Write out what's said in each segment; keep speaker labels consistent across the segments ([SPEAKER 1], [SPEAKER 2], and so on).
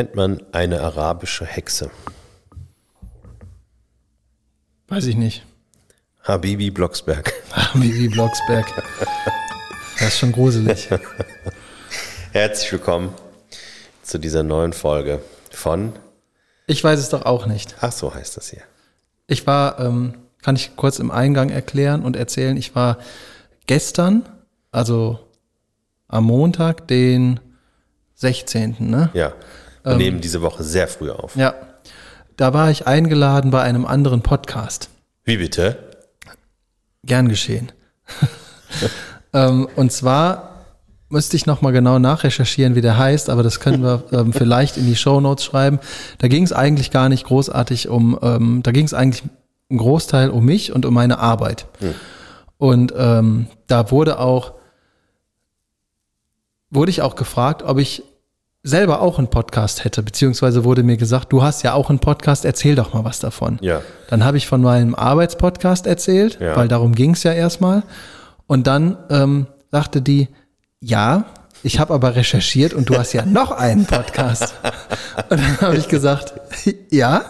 [SPEAKER 1] Nennt man eine arabische Hexe?
[SPEAKER 2] Weiß ich nicht.
[SPEAKER 1] Habibi Blocksberg.
[SPEAKER 2] Habibi Blocksberg. Das ist schon gruselig.
[SPEAKER 1] Herzlich willkommen zu dieser neuen Folge von.
[SPEAKER 2] Ich weiß es doch auch nicht.
[SPEAKER 1] Ach, so heißt das hier.
[SPEAKER 2] Ich war, ähm, kann ich kurz im Eingang erklären und erzählen, ich war gestern, also am Montag, den 16. Ne?
[SPEAKER 1] Ja. Wir nehmen diese Woche sehr früh auf.
[SPEAKER 2] Ja. Da war ich eingeladen bei einem anderen Podcast.
[SPEAKER 1] Wie bitte?
[SPEAKER 2] Gern geschehen. ähm, und zwar müsste ich nochmal genau nachrecherchieren, wie der heißt, aber das können wir ähm, vielleicht in die Shownotes schreiben. Da ging es eigentlich gar nicht großartig um, ähm, da ging es eigentlich ein Großteil um mich und um meine Arbeit. Und ähm, da wurde auch, wurde ich auch gefragt, ob ich selber auch einen Podcast hätte, beziehungsweise wurde mir gesagt, du hast ja auch einen Podcast, erzähl doch mal was davon.
[SPEAKER 1] Ja.
[SPEAKER 2] Dann habe ich von meinem Arbeitspodcast erzählt,
[SPEAKER 1] Ja.
[SPEAKER 2] weil darum ging es ja erstmal. Und dann ähm, sagte die, ja, ich habe aber recherchiert und du hast ja noch einen Podcast. Und dann habe ich gesagt, ja.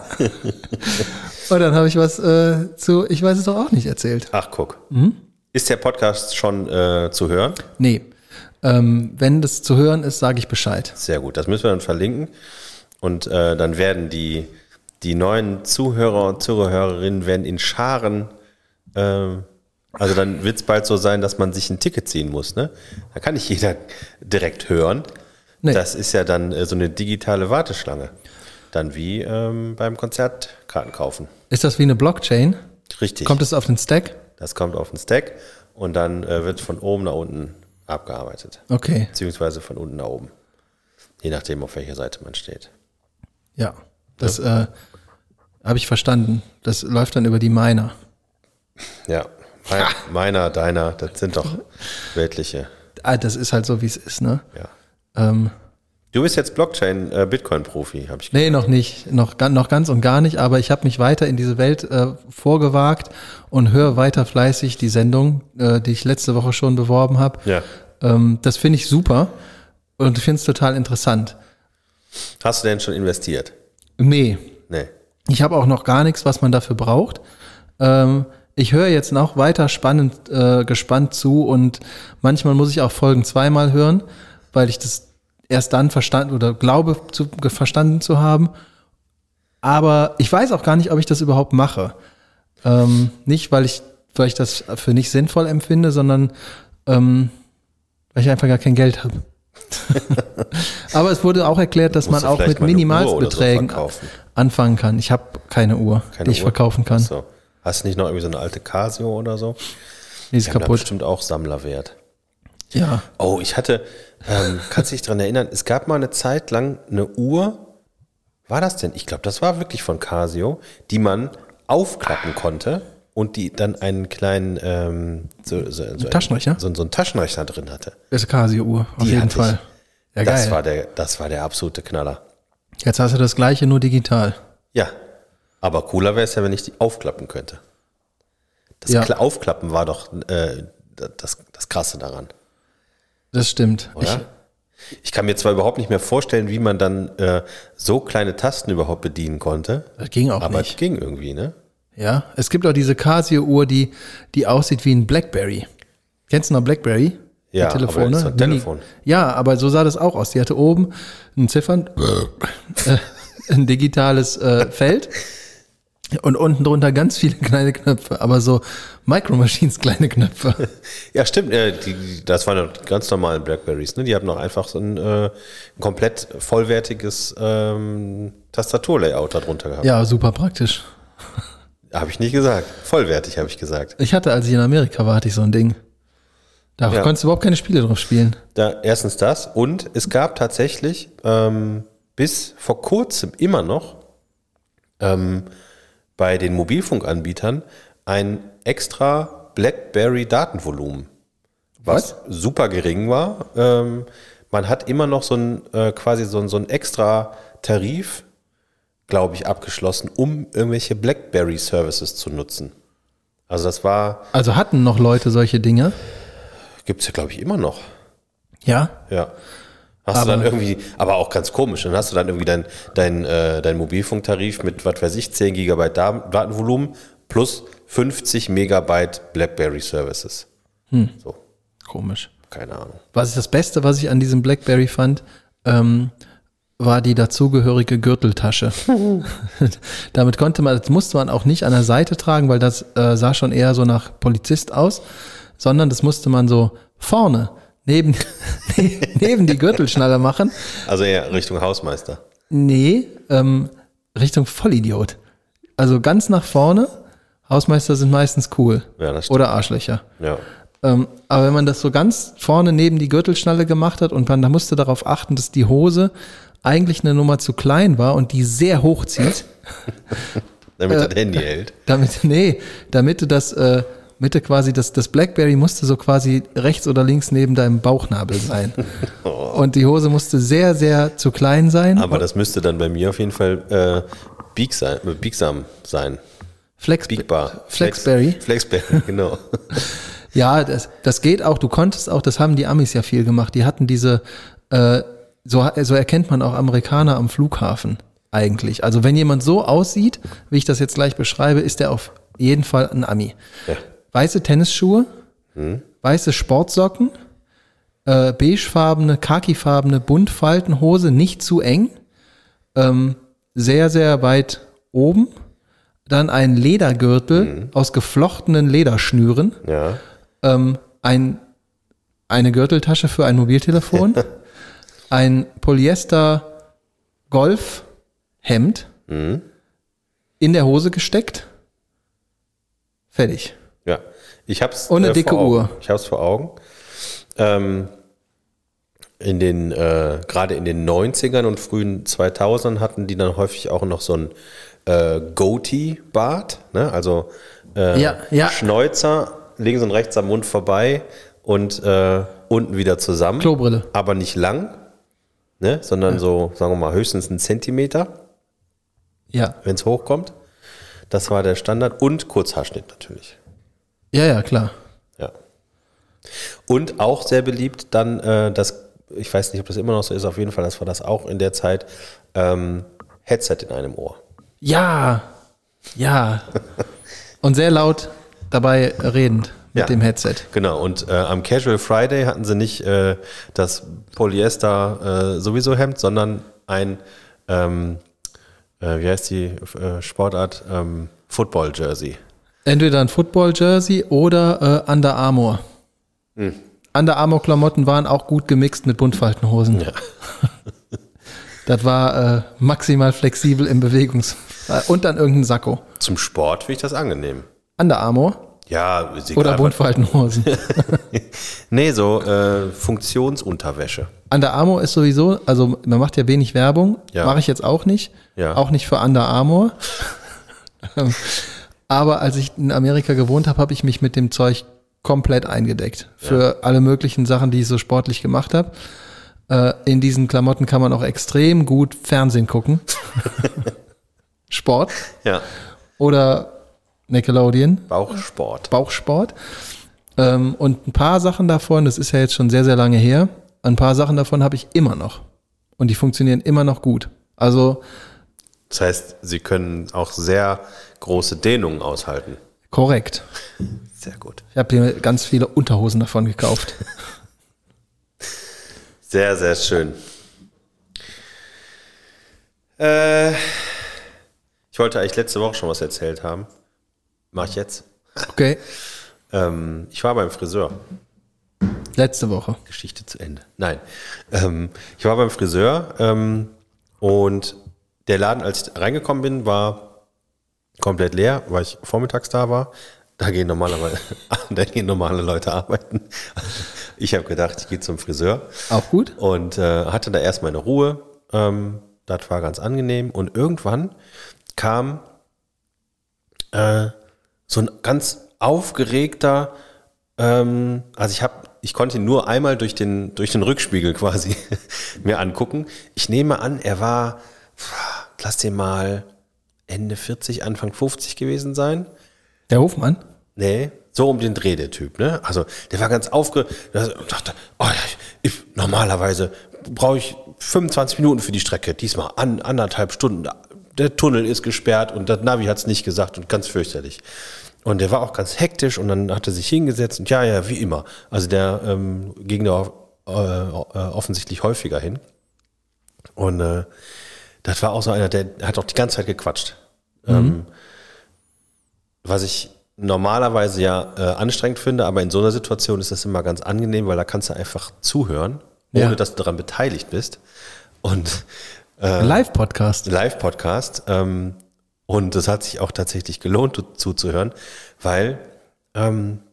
[SPEAKER 2] Und dann habe ich was äh, zu, ich weiß es doch auch nicht erzählt.
[SPEAKER 1] Ach, guck.
[SPEAKER 2] Mhm.
[SPEAKER 1] Ist der Podcast schon äh, zu hören?
[SPEAKER 2] Nee. Ähm, wenn das zu hören ist, sage ich Bescheid.
[SPEAKER 1] Sehr gut. Das müssen wir dann verlinken. Und äh, dann werden die, die neuen Zuhörer und Zuhörerinnen werden in Scharen. ähm, also dann wird es bald so sein, dass man sich ein Ticket ziehen muss. Ne? Da kann nicht jeder direkt hören.
[SPEAKER 2] Nee.
[SPEAKER 1] Das ist ja dann äh, so eine digitale Warteschlange. Dann wie ähm, beim Konzert Karten kaufen.
[SPEAKER 2] Ist das wie eine Blockchain?
[SPEAKER 1] Richtig.
[SPEAKER 2] Kommt es auf den Stack?
[SPEAKER 1] das kommt auf den Stack und dann äh, wird von oben nach unten abgearbeitet.
[SPEAKER 2] Okay,
[SPEAKER 1] Beziehungsweise von unten nach oben. Je nachdem, auf welcher Seite man steht.
[SPEAKER 2] ja. Das äh, habe ich verstanden. Das läuft dann über die Miner.
[SPEAKER 1] Ja. Mein, meiner, deiner, das sind doch weltliche.
[SPEAKER 2] Ah, das ist halt so, wie es ist, ne?
[SPEAKER 1] Ja.
[SPEAKER 2] Ähm,
[SPEAKER 1] Du bist jetzt Blockchain, äh, Bitcoin-Profi, habe ich
[SPEAKER 2] nee, noch nicht. Noch, noch ganz und gar nicht. Aber ich habe mich weiter in diese Welt äh, vorgewagt und höre weiter fleißig die Sendung, äh, die ich letzte Woche schon beworben habe.
[SPEAKER 1] Ja.
[SPEAKER 2] Ähm, das finde ich super und ich finde es total interessant.
[SPEAKER 1] Hast du denn schon investiert?
[SPEAKER 2] Nee,
[SPEAKER 1] Nee.
[SPEAKER 2] Ich habe auch noch gar nichts, was man dafür braucht. Ähm, ich höre jetzt noch weiter spannend, äh, gespannt zu und manchmal muss ich auch Folgen zweimal hören, weil ich das erst dann verstanden oder glaube zu, verstanden zu haben. Aber ich weiß auch gar nicht, ob ich das überhaupt mache. Ähm, nicht, weil ich, weil ich das für nicht sinnvoll empfinde, sondern ähm, weil ich einfach gar kein Geld habe. Aber es wurde auch erklärt, dass man auch mit
[SPEAKER 1] oder so
[SPEAKER 2] anfangen kann. Ich habe keine Uhr,
[SPEAKER 1] Keine
[SPEAKER 2] die ich
[SPEAKER 1] Uhr?
[SPEAKER 2] verkaufen kann.
[SPEAKER 1] So. Hast du nicht noch irgendwie so eine alte Casio oder so?
[SPEAKER 2] Die ist
[SPEAKER 1] Die haben da
[SPEAKER 2] kaputt.
[SPEAKER 1] bestimmt auch Sammlerwert.
[SPEAKER 2] Ja.
[SPEAKER 1] Oh, ich hatte, ähm, kannst du dich dran erinnern, es gab mal eine Zeit lang eine Uhr, war das denn? Ich glaube, das war wirklich von Casio, die man aufklappen konnte und die dann einen kleinen ähm, so, so, so,
[SPEAKER 2] Taschenrechner?
[SPEAKER 1] So, so einen Taschenrechner drin hatte.
[SPEAKER 2] Das ist Casio-Uhr, auf
[SPEAKER 1] Die
[SPEAKER 2] jeden Fall. Ja,
[SPEAKER 1] das,
[SPEAKER 2] geil.
[SPEAKER 1] war der, das war der absolute Knaller.
[SPEAKER 2] Jetzt hast du das gleiche, nur digital.
[SPEAKER 1] Ja, aber cooler wäre es ja, wenn ich die aufklappen könnte. Das
[SPEAKER 2] Ja.
[SPEAKER 1] Kla- Aufklappen war doch äh, das, das Krasse daran.
[SPEAKER 2] Das stimmt. Ich,
[SPEAKER 1] Oder? Ich, kann mir zwar überhaupt nicht mehr vorstellen, wie man dann äh, so kleine Tasten überhaupt bedienen konnte,
[SPEAKER 2] das ging auch
[SPEAKER 1] aber es
[SPEAKER 2] nicht.
[SPEAKER 1] ging irgendwie, ne?
[SPEAKER 2] Ja, es gibt auch diese Casio-Uhr, die, die aussieht wie ein Blackberry. Kennst du noch Blackberry? Die
[SPEAKER 1] Ja, aber
[SPEAKER 2] Telefone?
[SPEAKER 1] das ist doch ein Telefon.
[SPEAKER 2] Ja, aber so sah das auch aus. Die hatte oben ein Ziffern, äh, ein digitales äh, Feld und unten drunter ganz viele kleine Knöpfe, aber so Micro Machines kleine Knöpfe.
[SPEAKER 1] Ja, stimmt. Äh, die, das waren die ganz normalen Blackberries. Ne? Die haben noch einfach so ein, äh, komplett vollwertiges ähm, Tastaturlayout darunter gehabt.
[SPEAKER 2] Ja, super praktisch.
[SPEAKER 1] Habe ich nicht gesagt. Vollwertig, habe ich gesagt.
[SPEAKER 2] Ich hatte, als ich in Amerika war, hatte ich so ein Ding. Da
[SPEAKER 1] Ja.
[SPEAKER 2] konntest du überhaupt keine Spiele drauf spielen.
[SPEAKER 1] Da, erstens das. Und es gab tatsächlich ähm, bis vor kurzem immer noch ähm, bei den Mobilfunkanbietern ein extra BlackBerry-Datenvolumen, was super gering war. Ähm, man hat immer noch so ein äh, quasi so ein, so ein extra Tarif, glaube ich, abgeschlossen, um irgendwelche BlackBerry-Services zu nutzen. Also das war,
[SPEAKER 2] Also hatten noch Leute solche Dinge.
[SPEAKER 1] gibt's ja, glaube ich, immer noch.
[SPEAKER 2] Ja.
[SPEAKER 1] Ja. Hast du
[SPEAKER 2] Aber-
[SPEAKER 1] dann irgendwie, aber auch ganz komisch, dann hast du dann irgendwie dein, dein, äh, dein Mobilfunktarif mit, was weiß ich, 10 Gigabyte Da- Datenvolumen plus 50 Megabyte BlackBerry Services.
[SPEAKER 2] Hm.
[SPEAKER 1] So,
[SPEAKER 2] Komisch.
[SPEAKER 1] keine Ahnung.
[SPEAKER 2] Was ich das Beste, was ich an diesem Blackberry fand, ähm, war die dazugehörige Gürteltasche. Damit konnte man, das musste man auch nicht an der Seite tragen, weil das äh, sah schon eher so nach Polizist aus, sondern das musste man so vorne neben, neben die Gürtelschnalle machen.
[SPEAKER 1] Also eher Richtung Hausmeister.
[SPEAKER 2] Nee, ähm, Richtung Vollidiot. Also ganz nach vorne. Hausmeister sind meistens cool.
[SPEAKER 1] Ja, das stimmt.
[SPEAKER 2] Oder Arschlöcher.
[SPEAKER 1] Ja.
[SPEAKER 2] Ähm, aber wenn man das so ganz vorne neben die Gürtelschnalle gemacht hat und man da musste darauf achten, dass die Hose eigentlich eine Nummer zu klein war und die sehr hoch zieht,
[SPEAKER 1] Damit
[SPEAKER 2] Äh,
[SPEAKER 1] das Handy hält.
[SPEAKER 2] damit, nee, damit du das, äh, Mitte quasi, das, das Blackberry musste so quasi rechts oder links neben deinem Bauchnabel sein. Und die Hose musste sehr, sehr zu klein sein.
[SPEAKER 1] Aber das müsste dann bei mir auf jeden Fall äh, bieg sein, äh, biegsam sein.
[SPEAKER 2] Flex,
[SPEAKER 1] Biegbar.
[SPEAKER 2] Flexberry.
[SPEAKER 1] Flex, Flexberry, genau.
[SPEAKER 2] Ja, das, das geht auch. Du konntest auch, das haben die Amis ja viel gemacht. Die hatten diese, äh, so, so erkennt man auch Amerikaner am Flughafen eigentlich. Also wenn jemand so aussieht, wie ich das jetzt gleich beschreibe, ist der auf jeden Fall ein Ami.
[SPEAKER 1] Ja.
[SPEAKER 2] Weiße Tennisschuhe, weiße Sportsocken, äh, beigefarbene, khakifarbene Buntfaltenhose, nicht zu eng, ähm, sehr, sehr weit oben. Dann ein Ledergürtel aus geflochtenen Lederschnüren
[SPEAKER 1] Ja.
[SPEAKER 2] ähm, ein, eine Gürteltasche für ein Mobiltelefon, ein Polyester Golfhemd in der Hose gesteckt. Fertig.
[SPEAKER 1] Ja, ich hab's
[SPEAKER 2] eine
[SPEAKER 1] äh,
[SPEAKER 2] dicke. Uhr.
[SPEAKER 1] Ich hab's vor Augen. Ähm, in den, äh, gerade in den 90ern und frühen 2000ern hatten die dann häufig auch noch so ein äh, Goatee-Bart, ne? also äh,
[SPEAKER 2] Ja, ja.
[SPEAKER 1] Schnäuzer links und rechts am Mund vorbei und äh, unten wieder zusammen.
[SPEAKER 2] Klobrille.
[SPEAKER 1] Aber nicht lang, ne? sondern so, sagen wir mal, höchstens einen Zentimeter,
[SPEAKER 2] Ja.
[SPEAKER 1] wenn es hochkommt. Das war der Standard und Kurzhaarschnitt natürlich.
[SPEAKER 2] Ja, ja, klar.
[SPEAKER 1] Ja. Und auch sehr beliebt dann äh, das, ich weiß nicht, ob das immer noch so ist, auf jeden Fall, das war das auch in der Zeit, ähm, Headset in einem Ohr.
[SPEAKER 2] Ja. Ja. Und sehr laut dabei redend mit
[SPEAKER 1] Ja.
[SPEAKER 2] dem Headset.
[SPEAKER 1] Genau, und äh, am Casual Friday hatten sie nicht äh, das Polyester äh, sowieso Hemd, sondern ein, ähm, äh, wie heißt die äh, Sportart? Ähm, Football Jersey.
[SPEAKER 2] Entweder ein Football-Jersey oder äh, Under Armour. Under Armour Klamotten waren auch gut gemixt mit Buntfaltenhosen.
[SPEAKER 1] Ja.
[SPEAKER 2] Das war äh, maximal flexibel im Bewegungs... Und dann irgendein Sakko.
[SPEAKER 1] Zum Sport finde ich das angenehm.
[SPEAKER 2] Under Armour
[SPEAKER 1] Ja, ist egal,
[SPEAKER 2] oder Buntfaltenhosen.
[SPEAKER 1] Nee, so äh, Funktionsunterwäsche.
[SPEAKER 2] Under Armour ist sowieso, also man macht ja wenig Werbung,
[SPEAKER 1] Ja.
[SPEAKER 2] mache ich jetzt auch nicht.
[SPEAKER 1] Ja.
[SPEAKER 2] Auch nicht für Under Armour. Aber als ich in Amerika gewohnt habe, habe ich mich mit dem Zeug komplett eingedeckt. Für alle möglichen Sachen, die ich so sportlich gemacht habe. Äh, in diesen Klamotten kann man auch extrem gut Fernsehen gucken. Sport
[SPEAKER 1] Ja.
[SPEAKER 2] oder Nickelodeon.
[SPEAKER 1] Bauchsport.
[SPEAKER 2] Bauchsport. Ähm, und ein paar Sachen davon, das ist ja jetzt schon sehr, sehr lange her, ein paar Sachen davon habe ich immer noch. Und die funktionieren immer noch gut. Also
[SPEAKER 1] Das heißt, sie können auch sehr große Dehnungen aushalten.
[SPEAKER 2] korrekt.
[SPEAKER 1] Sehr gut.
[SPEAKER 2] Ich habe hier ganz viele Unterhosen davon gekauft.
[SPEAKER 1] Sehr, sehr schön. Äh, ich wollte eigentlich letzte Woche schon was erzählt haben. Mach ich jetzt.
[SPEAKER 2] Okay,
[SPEAKER 1] Ähm, ich war beim Friseur.
[SPEAKER 2] letzte Woche.
[SPEAKER 1] Geschichte zu Ende. Nein. Ähm, ich war beim Friseur ähm, und der Laden, als ich reingekommen bin, war komplett leer, weil ich vormittags da war. Da gehen normalerweise, da gehen normale Leute arbeiten. Ich habe gedacht, ich gehe zum Friseur
[SPEAKER 2] Auch gut?
[SPEAKER 1] und äh, hatte da erstmal eine Ruhe. Ähm, das war ganz angenehm. Und irgendwann kam äh, so ein ganz aufgeregter, ähm, also ich habe, ich konnte ihn nur einmal durch den, durch den Rückspiegel quasi mir angucken. Ich nehme an, er war, lass den mal Ende 40, Anfang 50 gewesen sein.
[SPEAKER 2] Der Hofmann?
[SPEAKER 1] Nee, so um den Dreh, der Typ, ne? Also, der war ganz aufgeregt. Der dachte, oh ja, ich, normalerweise brauche ich 25 Minuten für die Strecke. Diesmal an, anderthalb Stunden. Der Tunnel ist gesperrt und das Navi hat es nicht gesagt und ganz fürchterlich. Und der war auch ganz hektisch und dann hat er sich hingesetzt und ja, ja, wie immer. Also der ähm, ging da äh, äh, offensichtlich häufiger hin. Und äh, das war auch so einer, der hat auch die ganze Zeit gequatscht.
[SPEAKER 2] Mhm.
[SPEAKER 1] Ähm, was ich normalerweise ja äh, anstrengend finde, aber in so einer Situation ist das immer ganz angenehm, weil da kannst du einfach zuhören, ohne
[SPEAKER 2] Ja.
[SPEAKER 1] dass du daran beteiligt bist. Und
[SPEAKER 2] Live-Podcast.
[SPEAKER 1] Live-Podcast. Ähm, und das hat sich auch tatsächlich gelohnt, zu- zuzuhören, weil ähm,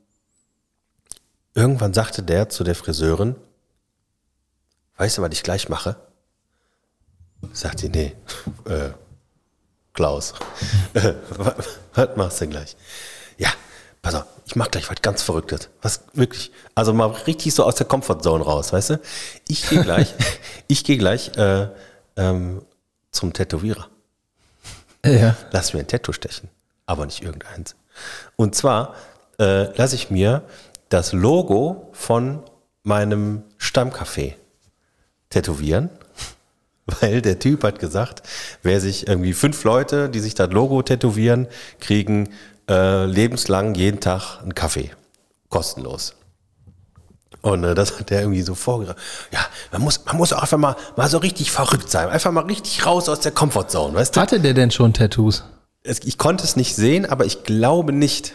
[SPEAKER 1] irgendwann sagte der zu der Friseurin, weißt du, was ich gleich mache? Sagt sie, nee, äh, Klaus, äh, wa- was machst du denn gleich? Ja, pass auf, ich mach gleich was ganz Verrücktes. Was wirklich, also mal richtig so aus der Comfortzone raus, weißt du? Ich gehe gleich, ich gehe gleich äh, ähm, zum Tätowierer.
[SPEAKER 2] Ja.
[SPEAKER 1] Lass mir ein Tattoo stechen, aber nicht irgendeins. Und zwar äh, lasse ich mir das Logo von meinem Stammcafé tätowieren, weil der Typ hat gesagt, wer sich irgendwie fünf Leute, die sich das Logo tätowieren, kriegen äh, lebenslang jeden Tag einen Kaffee. Kostenlos. Und äh, das hat der irgendwie so vorgebracht. Ja, man muss, man muss auch einfach mal, mal so richtig verrückt sein. Einfach mal richtig raus aus der Comfortzone, weißt du?
[SPEAKER 2] Hatte der denn schon Tattoos?
[SPEAKER 1] Es, ich konnte es nicht sehen, aber ich glaube nicht.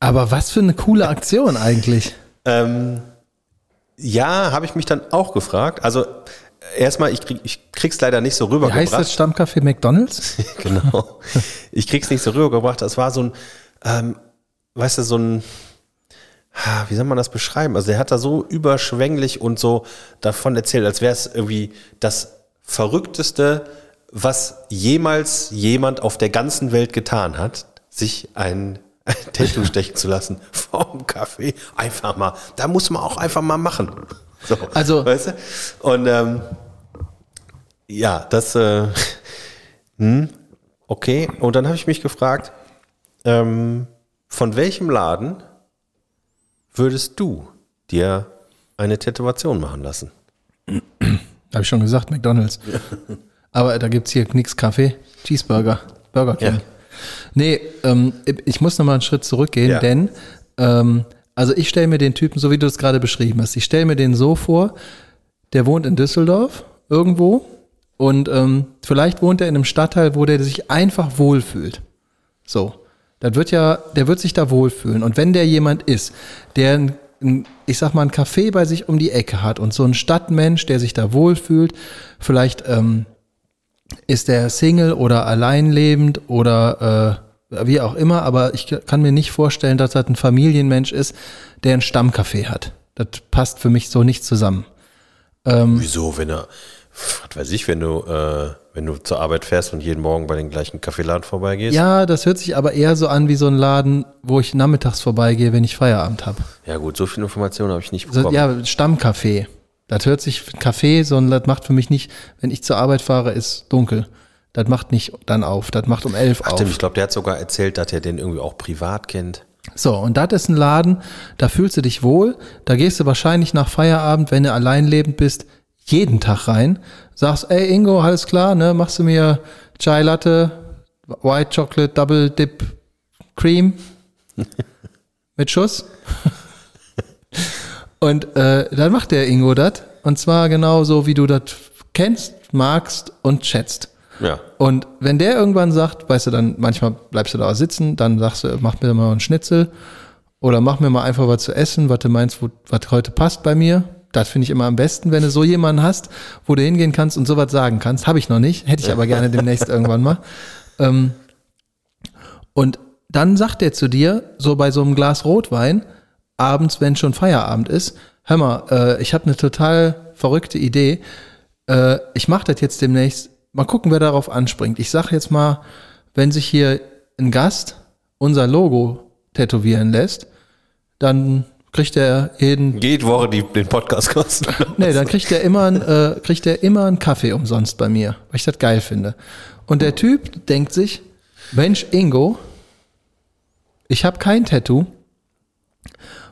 [SPEAKER 2] Aber was für eine coole Aktion eigentlich.
[SPEAKER 1] Ähm, ja, habe ich mich dann auch gefragt. Also erstmal, ich, krieg, ich krieg's leider nicht so
[SPEAKER 2] Wie heißt
[SPEAKER 1] rübergebracht.
[SPEAKER 2] das Stammcafé McDonalds?
[SPEAKER 1] genau. Ich krieg's nicht so rübergebracht. Das war so ein, ähm, weißt du, so ein, wie soll man das beschreiben? Also er hat da so überschwänglich und so davon erzählt, als wäre es irgendwie das Verrückteste, was jemals jemand auf der ganzen Welt getan hat, sich ein, ein Tattoo stechen zu lassen vom Kaffee. Einfach mal. Da muss man auch einfach mal machen. So,
[SPEAKER 2] Also-
[SPEAKER 1] weißt du? Und ähm, ja, das, äh, hm, okay. Und dann habe ich mich gefragt, ähm, von welchem Laden würdest du dir eine Tätowation machen lassen?
[SPEAKER 2] Habe ich schon gesagt, McDonalds. Aber da gibt's hier nix Kaffee. Cheeseburger. Burger King.
[SPEAKER 1] Ja.
[SPEAKER 2] Nee, ähm, ich muss nochmal einen Schritt zurückgehen,
[SPEAKER 1] Ja.
[SPEAKER 2] denn ähm, also ich stelle mir den Typen, so wie du es gerade beschrieben hast, ich stelle mir den so vor, der wohnt in Düsseldorf irgendwo und ähm, vielleicht wohnt er in einem Stadtteil, wo der sich einfach wohlfühlt. So. Das wird ja, der wird sich da wohlfühlen. Und wenn der jemand ist, der, ein, ich sag mal, ein Café bei sich um die Ecke hat und so ein Stadtmensch, der sich da wohlfühlt, vielleicht ähm, ist der Single oder alleinlebend oder äh, wie auch immer, aber ich kann mir nicht vorstellen, dass das ein Familienmensch ist, der ein Stammcafé hat. Das passt für mich so nicht zusammen.
[SPEAKER 1] Wieso, wenn er, was weiß ich, wenn du, äh, wenn du zur Arbeit fährst und jeden Morgen bei den gleichen Kaffeeladen vorbeigehst?
[SPEAKER 2] Ja, das hört sich aber eher so an wie so ein Laden, wo ich nachmittags vorbeigehe, wenn ich Feierabend habe.
[SPEAKER 1] Ja gut, so viel Informationen habe ich nicht
[SPEAKER 2] So,
[SPEAKER 1] bekommen.
[SPEAKER 2] ja, Stammcafé. Das hört sich Café, sondern das macht für mich nicht, wenn ich zur Arbeit fahre, ist dunkel. Das macht nicht dann auf. Das macht um elf auf.
[SPEAKER 1] Stimmt, ich glaube, der hat sogar erzählt, dass er den irgendwie auch privat kennt.
[SPEAKER 2] So, und das ist ein Laden, da fühlst du dich wohl. Da gehst du wahrscheinlich nach Feierabend, wenn du alleinlebend bist, jeden Tag rein. Sagst, ey Ingo, alles klar, ne? Machst du mir Chai Latte, White Chocolate, Double Dip Cream mit Schuss? und äh, dann macht der Ingo das. Und zwar genau so, wie du das kennst, magst und schätzt.
[SPEAKER 1] Ja.
[SPEAKER 2] Und wenn der irgendwann sagt, weißt du, dann manchmal bleibst du da sitzen, dann sagst du, mach mir mal einen Schnitzel oder mach mir mal einfach was zu essen, was du meinst, wo, was heute passt bei mir. Das finde ich immer am besten, wenn du so jemanden hast, wo du hingehen kannst und sowas sagen kannst. Habe ich noch nicht, hätte ich aber gerne demnächst irgendwann mal. Ähm, und dann sagt er zu dir, so bei so einem Glas Rotwein, abends, wenn schon Feierabend ist, hör mal, äh, ich habe eine total verrückte Idee. Äh, ich mache das jetzt demnächst. Mal gucken, wer darauf anspringt. Ich sag jetzt mal, wenn sich hier ein Gast unser Logo tätowieren lässt, dann kriegt er jeden,
[SPEAKER 1] Geht Woche die, den Podcast kosten.
[SPEAKER 2] nee, dann kriegt er immer, ein, äh, kriegt er immer einen Kaffee umsonst bei mir, weil ich das geil finde. Und der Typ denkt sich, Mensch, Ingo, ich habe kein Tattoo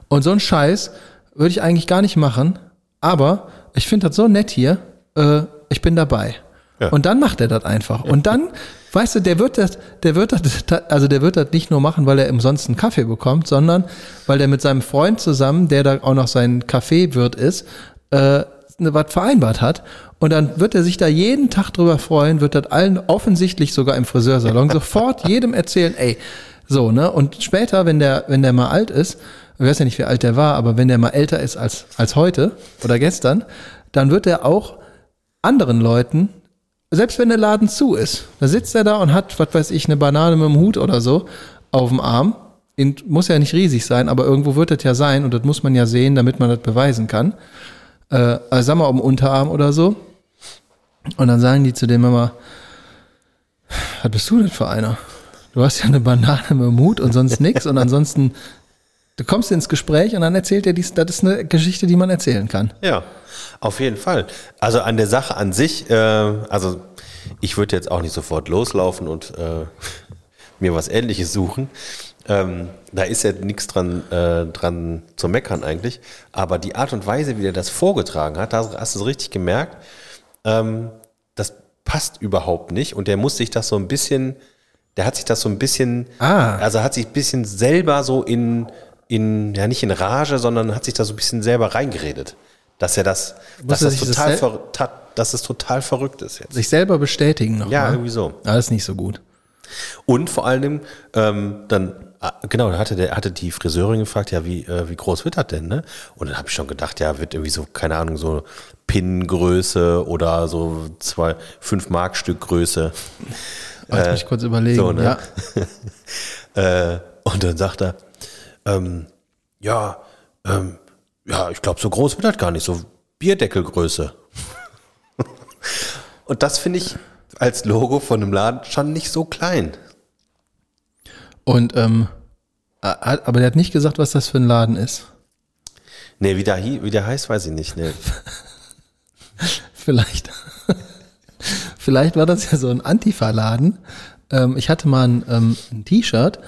[SPEAKER 2] und so einen Scheiß würde ich eigentlich gar nicht machen, aber ich finde das so nett hier, äh, ich bin dabei.
[SPEAKER 1] Ja.
[SPEAKER 2] Und dann macht er das einfach. Und dann, weißt du, der wird das, der wird das, also der wird das nicht nur machen, weil er umsonst einen Kaffee bekommt, sondern weil er mit seinem Freund zusammen, der da auch noch sein Kaffeewirt ist, äh, was vereinbart hat. Und dann wird er sich da jeden Tag drüber freuen, wird das allen offensichtlich sogar im Friseursalon sofort jedem erzählen, ey, so, ne? Und später, wenn der, wenn der mal alt ist, ich weiß ja nicht, wie alt der war, aber wenn der mal älter ist als, als heute oder gestern, dann wird er auch anderen Leuten, selbst wenn der Laden zu ist, da sitzt er da und hat, was weiß ich, eine Banane mit dem Hut oder so auf dem Arm. Muss ja nicht riesig sein, aber irgendwo wird das ja sein und das muss man ja sehen, damit man das beweisen kann. Äh, also sagen wir auf dem Unterarm oder so. Und dann sagen die zu dem immer, was bist du denn für einer? Du hast ja eine Banane mit dem Hut und sonst nichts und ansonsten, du kommst ins Gespräch und dann erzählt er dies, das ist eine Geschichte, die man erzählen kann.
[SPEAKER 1] Ja, auf jeden Fall. Also an der Sache an sich, äh, also ich würde jetzt auch nicht sofort loslaufen und äh, mir was Ähnliches suchen. Ähm, da ist ja nichts dran, äh, dran zu meckern eigentlich. Aber die Art und Weise, wie er das vorgetragen hat, da hast du es richtig gemerkt, ähm, das passt überhaupt nicht. Und der muss sich das so ein bisschen, der hat sich das so ein bisschen,
[SPEAKER 2] Ah.
[SPEAKER 1] also hat sich ein bisschen selber so in, in, ja nicht in Rage, sondern hat sich da so ein bisschen selber reingeredet. Dass er das, dass
[SPEAKER 2] er
[SPEAKER 1] das
[SPEAKER 2] das
[SPEAKER 1] total,
[SPEAKER 2] sel-
[SPEAKER 1] ver, ta- dass es total verrückt ist jetzt.
[SPEAKER 2] Sich selber bestätigen noch.
[SPEAKER 1] Ja,
[SPEAKER 2] mal.
[SPEAKER 1] irgendwie so.
[SPEAKER 2] Das ist nicht so gut.
[SPEAKER 1] Und vor allen Dingen, ähm, dann, ah, genau, da hatte, der, hatte die Friseurin gefragt, ja, wie, äh, wie groß wird das denn, ne? Und dann habe ich schon gedacht, ja, wird irgendwie so, keine Ahnung, so Pinnengröße oder so zwei, fünf Markstück Größe.
[SPEAKER 2] Lass mich kurz überlegen.
[SPEAKER 1] so, ne?
[SPEAKER 2] Ja.
[SPEAKER 1] Äh, und dann sagt er, ähm, ja, ähm, ja, ich glaube, so groß wird das gar nicht, so Bierdeckelgröße. und das finde ich als Logo von einem Laden schon nicht so klein.
[SPEAKER 2] Und ähm, aber der hat nicht gesagt, was das für ein Laden ist.
[SPEAKER 1] Nee, wie der, wie der heißt, weiß ich nicht. Nee.
[SPEAKER 2] Vielleicht. Vielleicht war das ja so ein Antifa-Laden. Ähm, ich hatte mal ein, ähm, ein T-Shirt,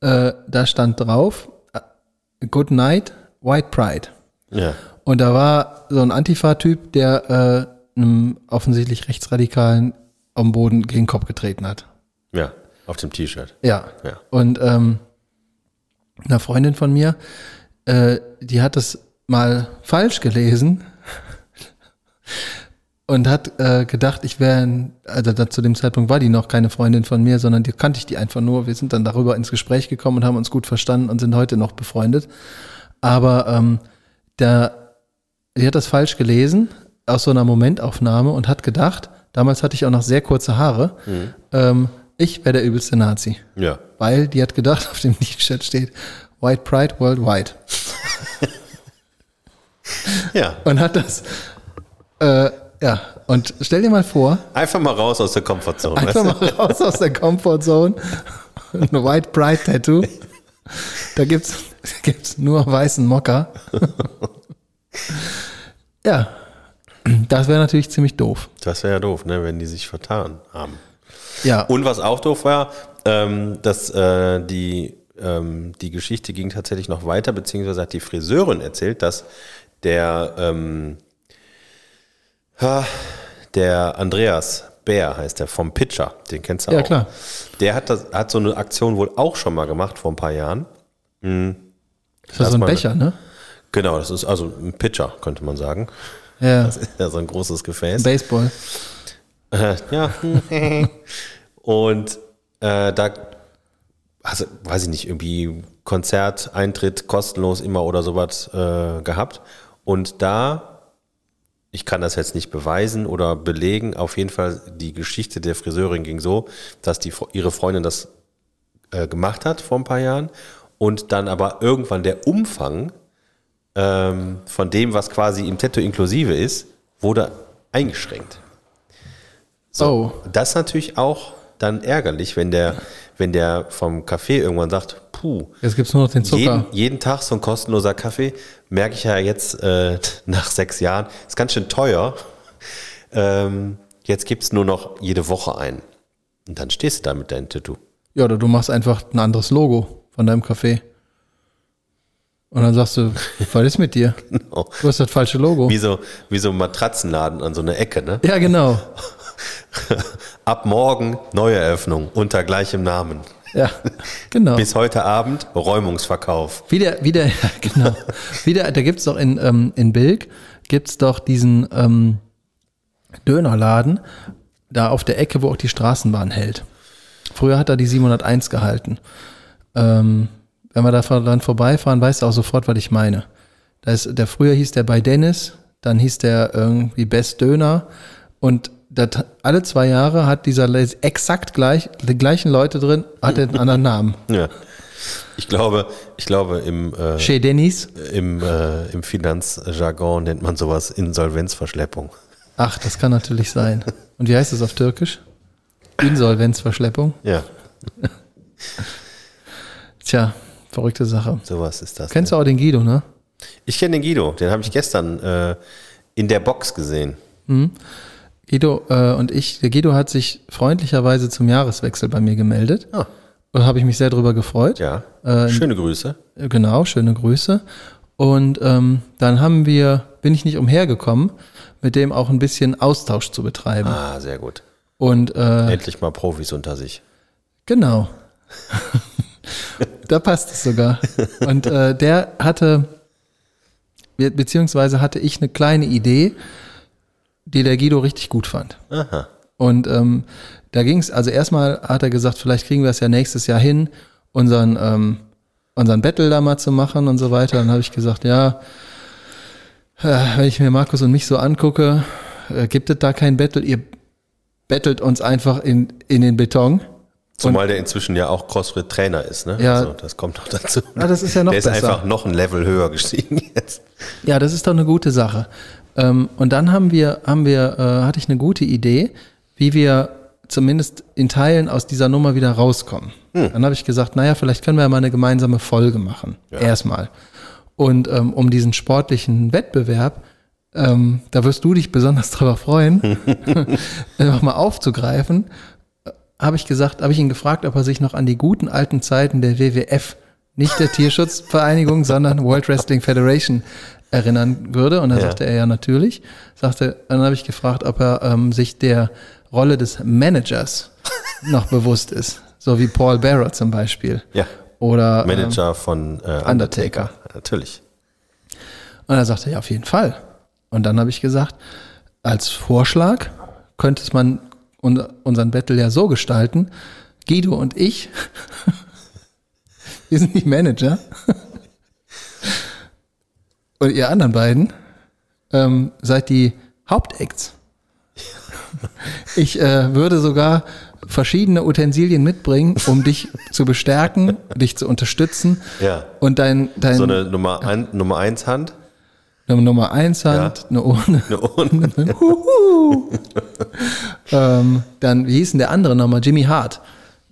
[SPEAKER 2] äh, da stand drauf, Good Night, White Pride.
[SPEAKER 1] Ja.
[SPEAKER 2] Und da war so ein Antifa-Typ, der äh, einem offensichtlich Rechtsradikalen am Boden gegen den Kopf getreten hat.
[SPEAKER 1] Ja, auf dem T-Shirt.
[SPEAKER 2] Ja.
[SPEAKER 1] Ja.
[SPEAKER 2] Und ähm, eine Freundin von mir, äh, die hat das mal falsch gelesen und hat äh, gedacht, ich wäre, also da, zu dem Zeitpunkt war die noch keine Freundin von mir, sondern die kannte ich die einfach nur. Wir sind dann darüber ins Gespräch gekommen und haben uns gut verstanden und sind heute noch befreundet. Aber ähm, der, die hat das falsch gelesen aus so einer Momentaufnahme und hat gedacht, damals hatte ich auch noch sehr kurze Haare, ähm, ich wäre der übelste Nazi.
[SPEAKER 1] Ja.
[SPEAKER 2] Weil die hat gedacht, auf dem T-Shirt steht White Pride Worldwide.
[SPEAKER 1] Ja.
[SPEAKER 2] Und hat das, äh, ja, und stell dir mal vor,
[SPEAKER 1] Einfach mal raus aus der Komfortzone.
[SPEAKER 2] einfach mal raus aus der Comfortzone, ein White Pride Tattoo. Da gibt's, da gibt's nur weißen Mocker. Ja, das wäre natürlich ziemlich doof.
[SPEAKER 1] Das wäre ja doof, ne, wenn die sich vertan haben.
[SPEAKER 2] Ja,
[SPEAKER 1] Und was auch doof war, ähm, dass äh, die, ähm, die Geschichte ging tatsächlich noch weiter, beziehungsweise hat die Friseurin erzählt, dass der, ähm, der Andreas Bär heißt der vom Pitcher, den kennst du
[SPEAKER 2] Ja,
[SPEAKER 1] auch.
[SPEAKER 2] klar.
[SPEAKER 1] Der hat, das, hat so eine Aktion wohl auch schon mal gemacht vor ein paar Jahren.
[SPEAKER 2] das ist so ein
[SPEAKER 1] mal-
[SPEAKER 2] Becher, ne?
[SPEAKER 1] Genau, das ist also ein Pitcher, könnte man sagen.
[SPEAKER 2] Ja,
[SPEAKER 1] Das ist ja so ein großes Gefäß.
[SPEAKER 2] Baseball.
[SPEAKER 1] Äh, ja. Und äh, da, also weiß ich nicht, irgendwie Konzerteintritt kostenlos immer oder sowas äh, gehabt. Und da, ich kann das jetzt nicht beweisen oder belegen, auf jeden Fall die Geschichte der Friseurin ging so, dass die, ihre Freundin das äh, gemacht hat vor ein paar Jahren und dann aber irgendwann der Umfang ähm, von dem, was quasi im Tattoo inklusive ist, wurde eingeschränkt.
[SPEAKER 2] Oh,
[SPEAKER 1] Das ist natürlich auch dann ärgerlich, wenn der, wenn der vom Kaffee irgendwann sagt, puh,
[SPEAKER 2] jetzt gibt's nur noch den Zucker.
[SPEAKER 1] jeden, jeden Tag so ein kostenloser Kaffee, merke ich ja jetzt äh, nach sechs Jahren, ist ganz schön teuer. Ähm, jetzt gibt's nur noch jede Woche einen. Und dann stehst du da mit deinem Tattoo.
[SPEAKER 2] Ja, oder du machst einfach ein anderes Logo von deinem Café. Und dann sagst du, was ist mit dir?
[SPEAKER 1] Genau.
[SPEAKER 2] Du hast das falsche Logo.
[SPEAKER 1] Wie so, wie so ein Matratzenladen an so einer Ecke, ne?
[SPEAKER 2] Ja, genau.
[SPEAKER 1] Ab morgen Neueröffnung unter gleichem Namen.
[SPEAKER 2] Ja, genau.
[SPEAKER 1] Bis heute Abend Räumungsverkauf.
[SPEAKER 2] Wieder, wieder, ja, genau. Wieder, da gibt's doch in, ähm, in Bilk, gibt's doch diesen ähm, Dönerladen, da auf der Ecke, wo auch die Straßenbahn hält. Früher hat er die 701 gehalten. Ähm, wenn wir da dann vorbeifahren, weißt du auch sofort, was ich meine. Da ist, der früher hieß der bei Dennis, dann hieß der irgendwie Best Döner und das, alle zwei Jahre hat dieser exakt gleich, die gleichen Leute drin, hat er einen anderen Namen.
[SPEAKER 1] Ja. Ich glaube, ich glaube, im, äh,
[SPEAKER 2] Chez Dennis.
[SPEAKER 1] im, äh, im Finanzjargon nennt man sowas Insolvenzverschleppung.
[SPEAKER 2] Ach, das kann natürlich sein. Und wie heißt das auf Türkisch? Insolvenzverschleppung.
[SPEAKER 1] Ja,
[SPEAKER 2] Tja, verrückte Sache.
[SPEAKER 1] sowas ist das.
[SPEAKER 2] Kennst du auch den Guido, ne?
[SPEAKER 1] Ich kenne den Guido, den habe ich gestern äh, in der Box gesehen.
[SPEAKER 2] Guido äh, und ich, der Guido hat sich freundlicherweise zum Jahreswechsel bei mir gemeldet.
[SPEAKER 1] Ah.
[SPEAKER 2] Da habe ich mich sehr drüber gefreut.
[SPEAKER 1] Ja.
[SPEAKER 2] Äh,
[SPEAKER 1] Schöne Grüße.
[SPEAKER 2] Genau, schöne Grüße. Und ähm, dann haben wir, bin ich nicht umhergekommen, mit dem auch ein bisschen Austausch zu betreiben.
[SPEAKER 1] Ah, sehr gut.
[SPEAKER 2] Und äh,
[SPEAKER 1] Endlich mal Profis unter sich.
[SPEAKER 2] Genau. da passt es sogar. Und äh, der hatte, be- beziehungsweise hatte ich eine kleine Idee, die der Guido richtig gut fand.
[SPEAKER 1] Aha.
[SPEAKER 2] Und ähm, da ging es, also erstmal hat er gesagt, vielleicht kriegen wir es ja nächstes Jahr hin, unseren, ähm, unseren Battle da mal zu machen und so weiter. Dann habe ich gesagt, ja, äh, wenn ich mir Markus und mich so angucke, äh, gibt es da kein Battle. Ihr battelt uns einfach in, in den Beton.
[SPEAKER 1] Zumal der inzwischen ja auch CrossFit-Trainer ist, ne?
[SPEAKER 2] Ja.
[SPEAKER 1] Also, das kommt noch dazu.
[SPEAKER 2] Ah, das ist ja noch
[SPEAKER 1] Der ist
[SPEAKER 2] besser.
[SPEAKER 1] einfach noch ein Level höher gestiegen jetzt.
[SPEAKER 2] Ja, das ist doch eine gute Sache. Ähm, und dann haben wir, haben wir, äh, hatte ich eine gute Idee, wie wir zumindest in Teilen aus dieser Nummer wieder rauskommen. Dann habe ich gesagt, naja, vielleicht können wir ja mal eine gemeinsame Folge machen. Erstmal. Und ähm, um diesen sportlichen Wettbewerb, ähm, da wirst du dich besonders drüber freuen, einfach mal aufzugreifen, äh, habe ich gesagt, habe ich ihn gefragt, ob er sich noch an die guten alten Zeiten der WWF, nicht der Tierschutzvereinigung, sondern World Wrestling Federation erinnern würde. Und da
[SPEAKER 1] Ja.
[SPEAKER 2] sagte er ja natürlich. Sagte, dann habe ich gefragt, ob er ähm, sich der Rolle des Managers noch bewusst ist. So wie Paul Bearer zum Beispiel.
[SPEAKER 1] Ja.
[SPEAKER 2] Oder ähm,
[SPEAKER 1] Manager von äh,
[SPEAKER 2] Undertaker.
[SPEAKER 1] Natürlich.
[SPEAKER 2] Und er sagte, ja, auf jeden Fall. Und dann habe ich gesagt, als Vorschlag könnte man un unseren Battle ja so gestalten, Guido und ich, wir sind die Manager. Und ihr anderen beiden ähm, seid die Hauptacts. Ich äh, würde sogar verschiedene Utensilien mitbringen, um dich zu bestärken, dich zu unterstützen
[SPEAKER 1] Ja.
[SPEAKER 2] und dein, dein
[SPEAKER 1] So eine Nummer, ein, Nummer eins Hand.
[SPEAKER 2] eine Nummer 1 Hand, eine Urne.
[SPEAKER 1] Eine Urne.
[SPEAKER 2] Ähm, dann, wie hieß denn der andere nochmal? Jimmy Hart.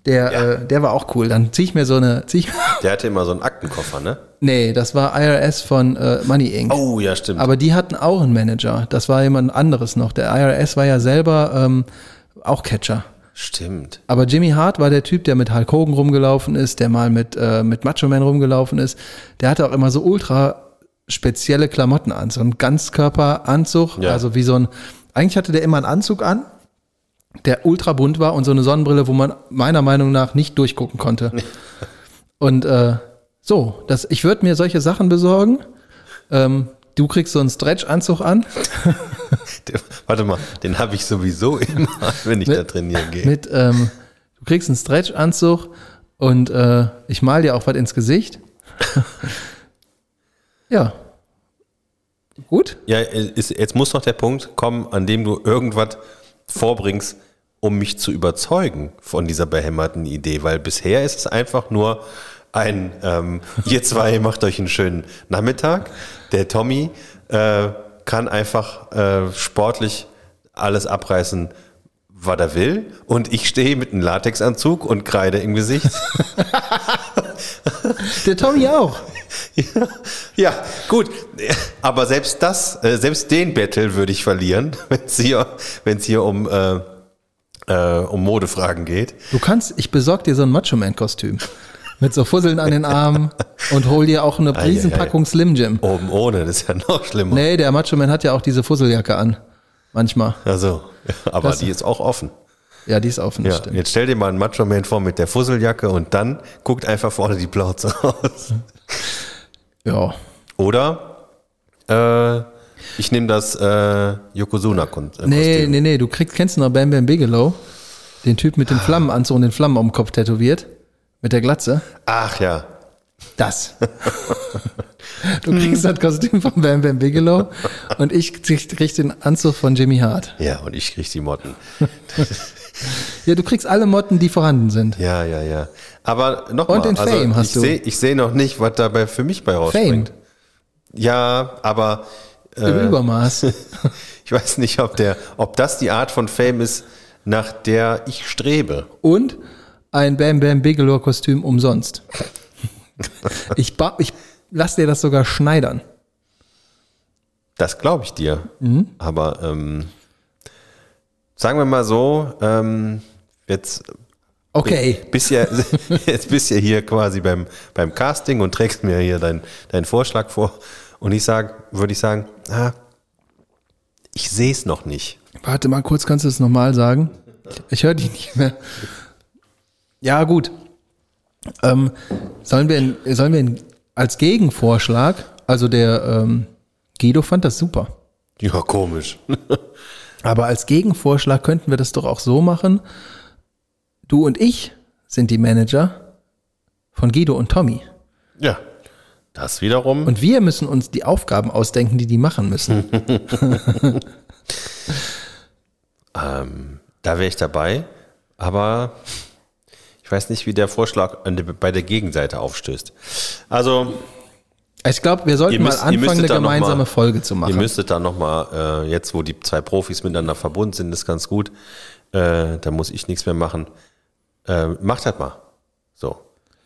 [SPEAKER 2] Der,
[SPEAKER 1] Ja.
[SPEAKER 2] äh, der war auch cool. Dann zieh ich mir so eine. Zieh ich,
[SPEAKER 1] Der hatte immer so einen Aktenkoffer, ne?
[SPEAKER 2] nee, das war IRS von äh, Money Inc.
[SPEAKER 1] Oh, ja, stimmt.
[SPEAKER 2] Aber die hatten auch einen Manager. Das war jemand anderes noch. Der IRS war ja selber ähm, auch Catcher.
[SPEAKER 1] stimmt.
[SPEAKER 2] Aber Jimmy Hart war der Typ, der mit Hulk Hogan rumgelaufen ist, der mal mit, äh, mit Macho Man rumgelaufen ist. Der hatte auch immer so ultra spezielle Klamotten an. So ein Ganzkörperanzug.
[SPEAKER 1] Ja.
[SPEAKER 2] Also wie so ein, eigentlich hatte der immer einen Anzug an, der ultra bunt war und so eine Sonnenbrille, wo man meiner Meinung nach nicht durchgucken konnte. und äh, so, das, ich würde mir solche Sachen besorgen. Ähm, du kriegst so einen Stretch-Anzug an.
[SPEAKER 1] Der, warte mal, den habe ich sowieso immer, wenn ich da trainieren gehe.
[SPEAKER 2] mit, ähm, du kriegst einen Stretch-Anzug und äh, ich mal dir auch was ins Gesicht. ja. Gut.
[SPEAKER 1] Ja, ist, jetzt muss noch der Punkt kommen, an dem du irgendwas vorbringst, um mich zu überzeugen von dieser behämmerten Idee, weil bisher ist es einfach nur ein, ähm, ihr zwei macht euch einen schönen Nachmittag. Der Tommy äh, kann einfach äh, sportlich alles abreißen, was er will. Und ich stehe mit einem Latexanzug und Kreide im Gesicht.
[SPEAKER 2] Der Tommy auch.
[SPEAKER 1] Ja, ja, gut. Aber selbst das, äh, selbst den Battle würde ich verlieren, wenn es hier, wenn's hier um, äh, äh, um Modefragen geht.
[SPEAKER 2] Du kannst, ich besorg dir so ein Macho-Man-Kostüm. Mit so Fusseln an den Armen und hol dir auch eine
[SPEAKER 1] ei,
[SPEAKER 2] Riesenpackung Slim Jim.
[SPEAKER 1] Oben ohne, das ist ja noch schlimmer.
[SPEAKER 2] Nee, der Macho Man hat ja auch diese Fusseljacke an. Manchmal.
[SPEAKER 1] Also, aber
[SPEAKER 2] Das-
[SPEAKER 1] die ist auch offen.
[SPEAKER 2] Ja, die ist offen,
[SPEAKER 1] Ja,
[SPEAKER 2] stimmt.
[SPEAKER 1] jetzt stell dir mal einen Macho Man vor mit der Fusseljacke und dann guckt einfach vorne die Plauze raus.
[SPEAKER 2] Ja.
[SPEAKER 1] Oder äh, ich nehme das äh, Yokozuna-Kostüm.
[SPEAKER 2] Nee, nee, nee, du kriegst, kennst du noch Bam Bam Bigelow? Den Typ mit dem Flammenanzug und den Flammen am Kopf tätowiert? Mit der Glatze?
[SPEAKER 1] Ach ja,
[SPEAKER 2] Das. Du kriegst das Kostüm von Bam Bam Bigelow und ich krieg, krieg den Anzug von Jimmy Hart.
[SPEAKER 1] ja, und ich krieg die Motten.
[SPEAKER 2] Ja, du kriegst alle Motten, die vorhanden sind.
[SPEAKER 1] Ja, ja, ja. Aber nochmal,
[SPEAKER 2] Und den
[SPEAKER 1] also
[SPEAKER 2] Fame hast
[SPEAKER 1] ich
[SPEAKER 2] du.
[SPEAKER 1] sehe ich seh noch nicht, was dabei für mich bei
[SPEAKER 2] Fame.
[SPEAKER 1] rausspringt. Ja, aber
[SPEAKER 2] Im
[SPEAKER 1] äh,
[SPEAKER 2] Übermaß.
[SPEAKER 1] ich weiß nicht, ob, der, ob das die Art von Fame ist, nach der ich strebe.
[SPEAKER 2] Und ein Bam Bam Bigelow Kostüm umsonst. Ich, ich lass dir das sogar schneidern.
[SPEAKER 1] Das glaube ich dir.
[SPEAKER 2] Mhm.
[SPEAKER 1] Aber ähm, sagen wir mal so, ähm, jetzt
[SPEAKER 2] Okay.
[SPEAKER 1] bist ja, jetzt bist ja hier quasi beim, beim Casting und trägst mir hier deinen deinen Vorschlag vor. Und ich sag, würde ich sagen, ah, ich sehe es noch nicht.
[SPEAKER 2] Warte mal kurz, kannst du es nochmal sagen? Ich höre dich nicht mehr. Ja, gut. Ähm, sollen, wir, sollen wir als Gegenvorschlag, also der ähm, Guido fand das super,
[SPEAKER 1] Ja, komisch.
[SPEAKER 2] aber als Gegenvorschlag könnten wir das doch auch so machen, du und ich sind die Manager von Guido und Tommy.
[SPEAKER 1] Ja, das wiederum.
[SPEAKER 2] Und wir müssen uns die Aufgaben ausdenken, die die machen müssen.
[SPEAKER 1] Ähm, da wäre ich dabei, aber ich weiß nicht, wie der Vorschlag bei der Gegenseite aufstößt. Also,
[SPEAKER 2] Ich glaube, wir sollten
[SPEAKER 1] Ihr müsst-
[SPEAKER 2] mal
[SPEAKER 1] ihr
[SPEAKER 2] anfangen, eine gemeinsame
[SPEAKER 1] mal-
[SPEAKER 2] Folge zu
[SPEAKER 1] ihr
[SPEAKER 2] machen.
[SPEAKER 1] müsstet da nochmal, äh, jetzt wo die zwei Profis miteinander verbunden sind, ist ganz gut. Äh, da muss ich nichts mehr machen. Äh, macht das mal. So.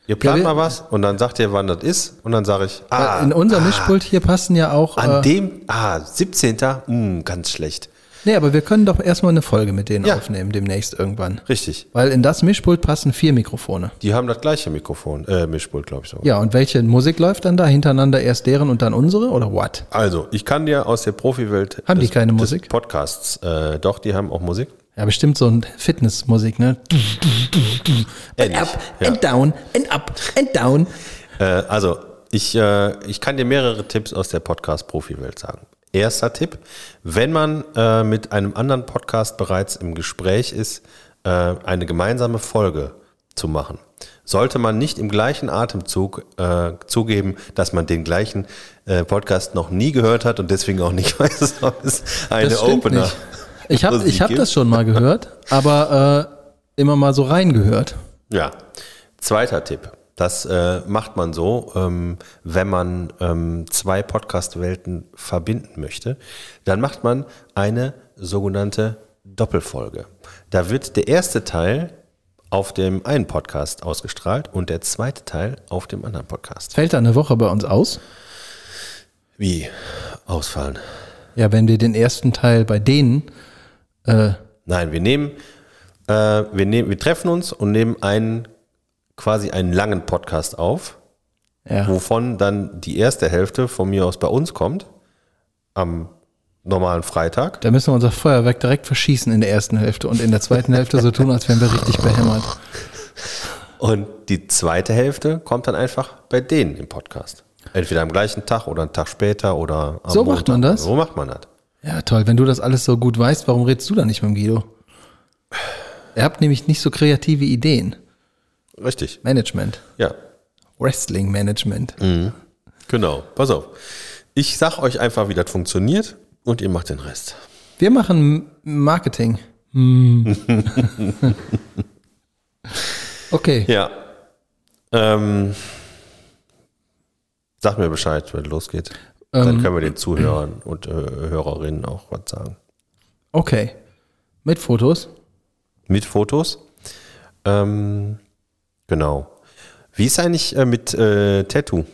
[SPEAKER 1] Ihr plant
[SPEAKER 2] wir-
[SPEAKER 1] mal was und dann sagt ihr, wann das ist und dann sage ich, ah,
[SPEAKER 2] In unser Mischpult hier passen ja auch.
[SPEAKER 1] an
[SPEAKER 2] äh,
[SPEAKER 1] dem, ah, 17. Hm, ganz schlecht.
[SPEAKER 2] Nee, aber wir können doch erstmal eine Folge mit denen
[SPEAKER 1] Ja.
[SPEAKER 2] aufnehmen, demnächst irgendwann.
[SPEAKER 1] Richtig.
[SPEAKER 2] Weil in das Mischpult passen vier Mikrofone.
[SPEAKER 1] Die haben das gleiche Mikrofon, äh, Mischpult, glaube ich sogar.
[SPEAKER 2] Ja, und welche Musik läuft dann da? Hintereinander erst deren und dann unsere? Oder what?
[SPEAKER 1] Also, ich kann dir aus der Profiwelt
[SPEAKER 2] Haben die
[SPEAKER 1] des,
[SPEAKER 2] keine
[SPEAKER 1] des
[SPEAKER 2] Musik?
[SPEAKER 1] Podcasts, äh, doch, die haben auch Musik.
[SPEAKER 2] Ja, bestimmt so ein Fitnessmusik, ne?
[SPEAKER 1] Ähnlich,
[SPEAKER 2] Up
[SPEAKER 1] ja.
[SPEAKER 2] and down and up and down.
[SPEAKER 1] Äh, also, ich, äh, ich kann dir mehrere Tipps aus der Podcast-Profi-Welt sagen. Erster Tipp, wenn man äh, mit einem anderen Podcast bereits im Gespräch ist, äh, eine gemeinsame Folge zu machen, sollte man nicht im gleichen Atemzug äh, zugeben, dass man den gleichen äh, Podcast noch nie gehört hat und deswegen auch nicht weiß, ob es eine Opener
[SPEAKER 2] nicht. Ich habe ich hab das schon mal gehört, aber äh, immer mal so reingehört.
[SPEAKER 1] Ja, zweiter Tipp. Das äh, macht man so, ähm, wenn man ähm, zwei Podcast-Welten verbinden möchte. Dann macht man eine sogenannte Doppelfolge. Da wird der erste Teil auf dem einen Podcast ausgestrahlt und der zweite Teil auf dem anderen Podcast.
[SPEAKER 2] Fällt da eine Woche bei uns aus?
[SPEAKER 1] Wie ausfallen?
[SPEAKER 2] Ja, wenn wir den ersten Teil bei denen, äh,
[SPEAKER 1] Nein, wir nehmen, äh, wir nehmen, wir treffen uns und nehmen einen quasi einen langen Podcast auf.
[SPEAKER 2] ja,
[SPEAKER 1] wovon dann die erste Hälfte von mir aus bei uns kommt, am normalen Freitag.
[SPEAKER 2] da müssen wir unser Feuerwerk direkt verschießen in der ersten Hälfte und in der zweiten Hälfte so tun, als wären wir richtig behämmert.
[SPEAKER 1] Und die zweite Hälfte kommt dann einfach bei denen im Podcast. Entweder am gleichen Tag oder einen Tag später oder am
[SPEAKER 2] So macht man das?
[SPEAKER 1] So macht man das.
[SPEAKER 2] Ja, toll. Wenn du das alles so gut weißt, warum redest du da nicht mit dem Guido? Ihr habt nämlich nicht so kreative Ideen.
[SPEAKER 1] Richtig.
[SPEAKER 2] Management.
[SPEAKER 1] Ja,
[SPEAKER 2] Wrestling Management.
[SPEAKER 1] genau. Pass auf. Ich sag euch einfach, wie das funktioniert und ihr macht den Rest.
[SPEAKER 2] Wir machen Marketing. Hm. okay.
[SPEAKER 1] Ja. Ähm, sag mir Bescheid, wenn es losgeht.
[SPEAKER 2] Ähm,
[SPEAKER 1] Dann können wir den Zuhörern und äh, Hörerinnen auch was sagen.
[SPEAKER 2] Okay. Mit Fotos.
[SPEAKER 1] Mit Fotos. Ähm, genau. Wie ist eigentlich äh, mit äh, Tattoo,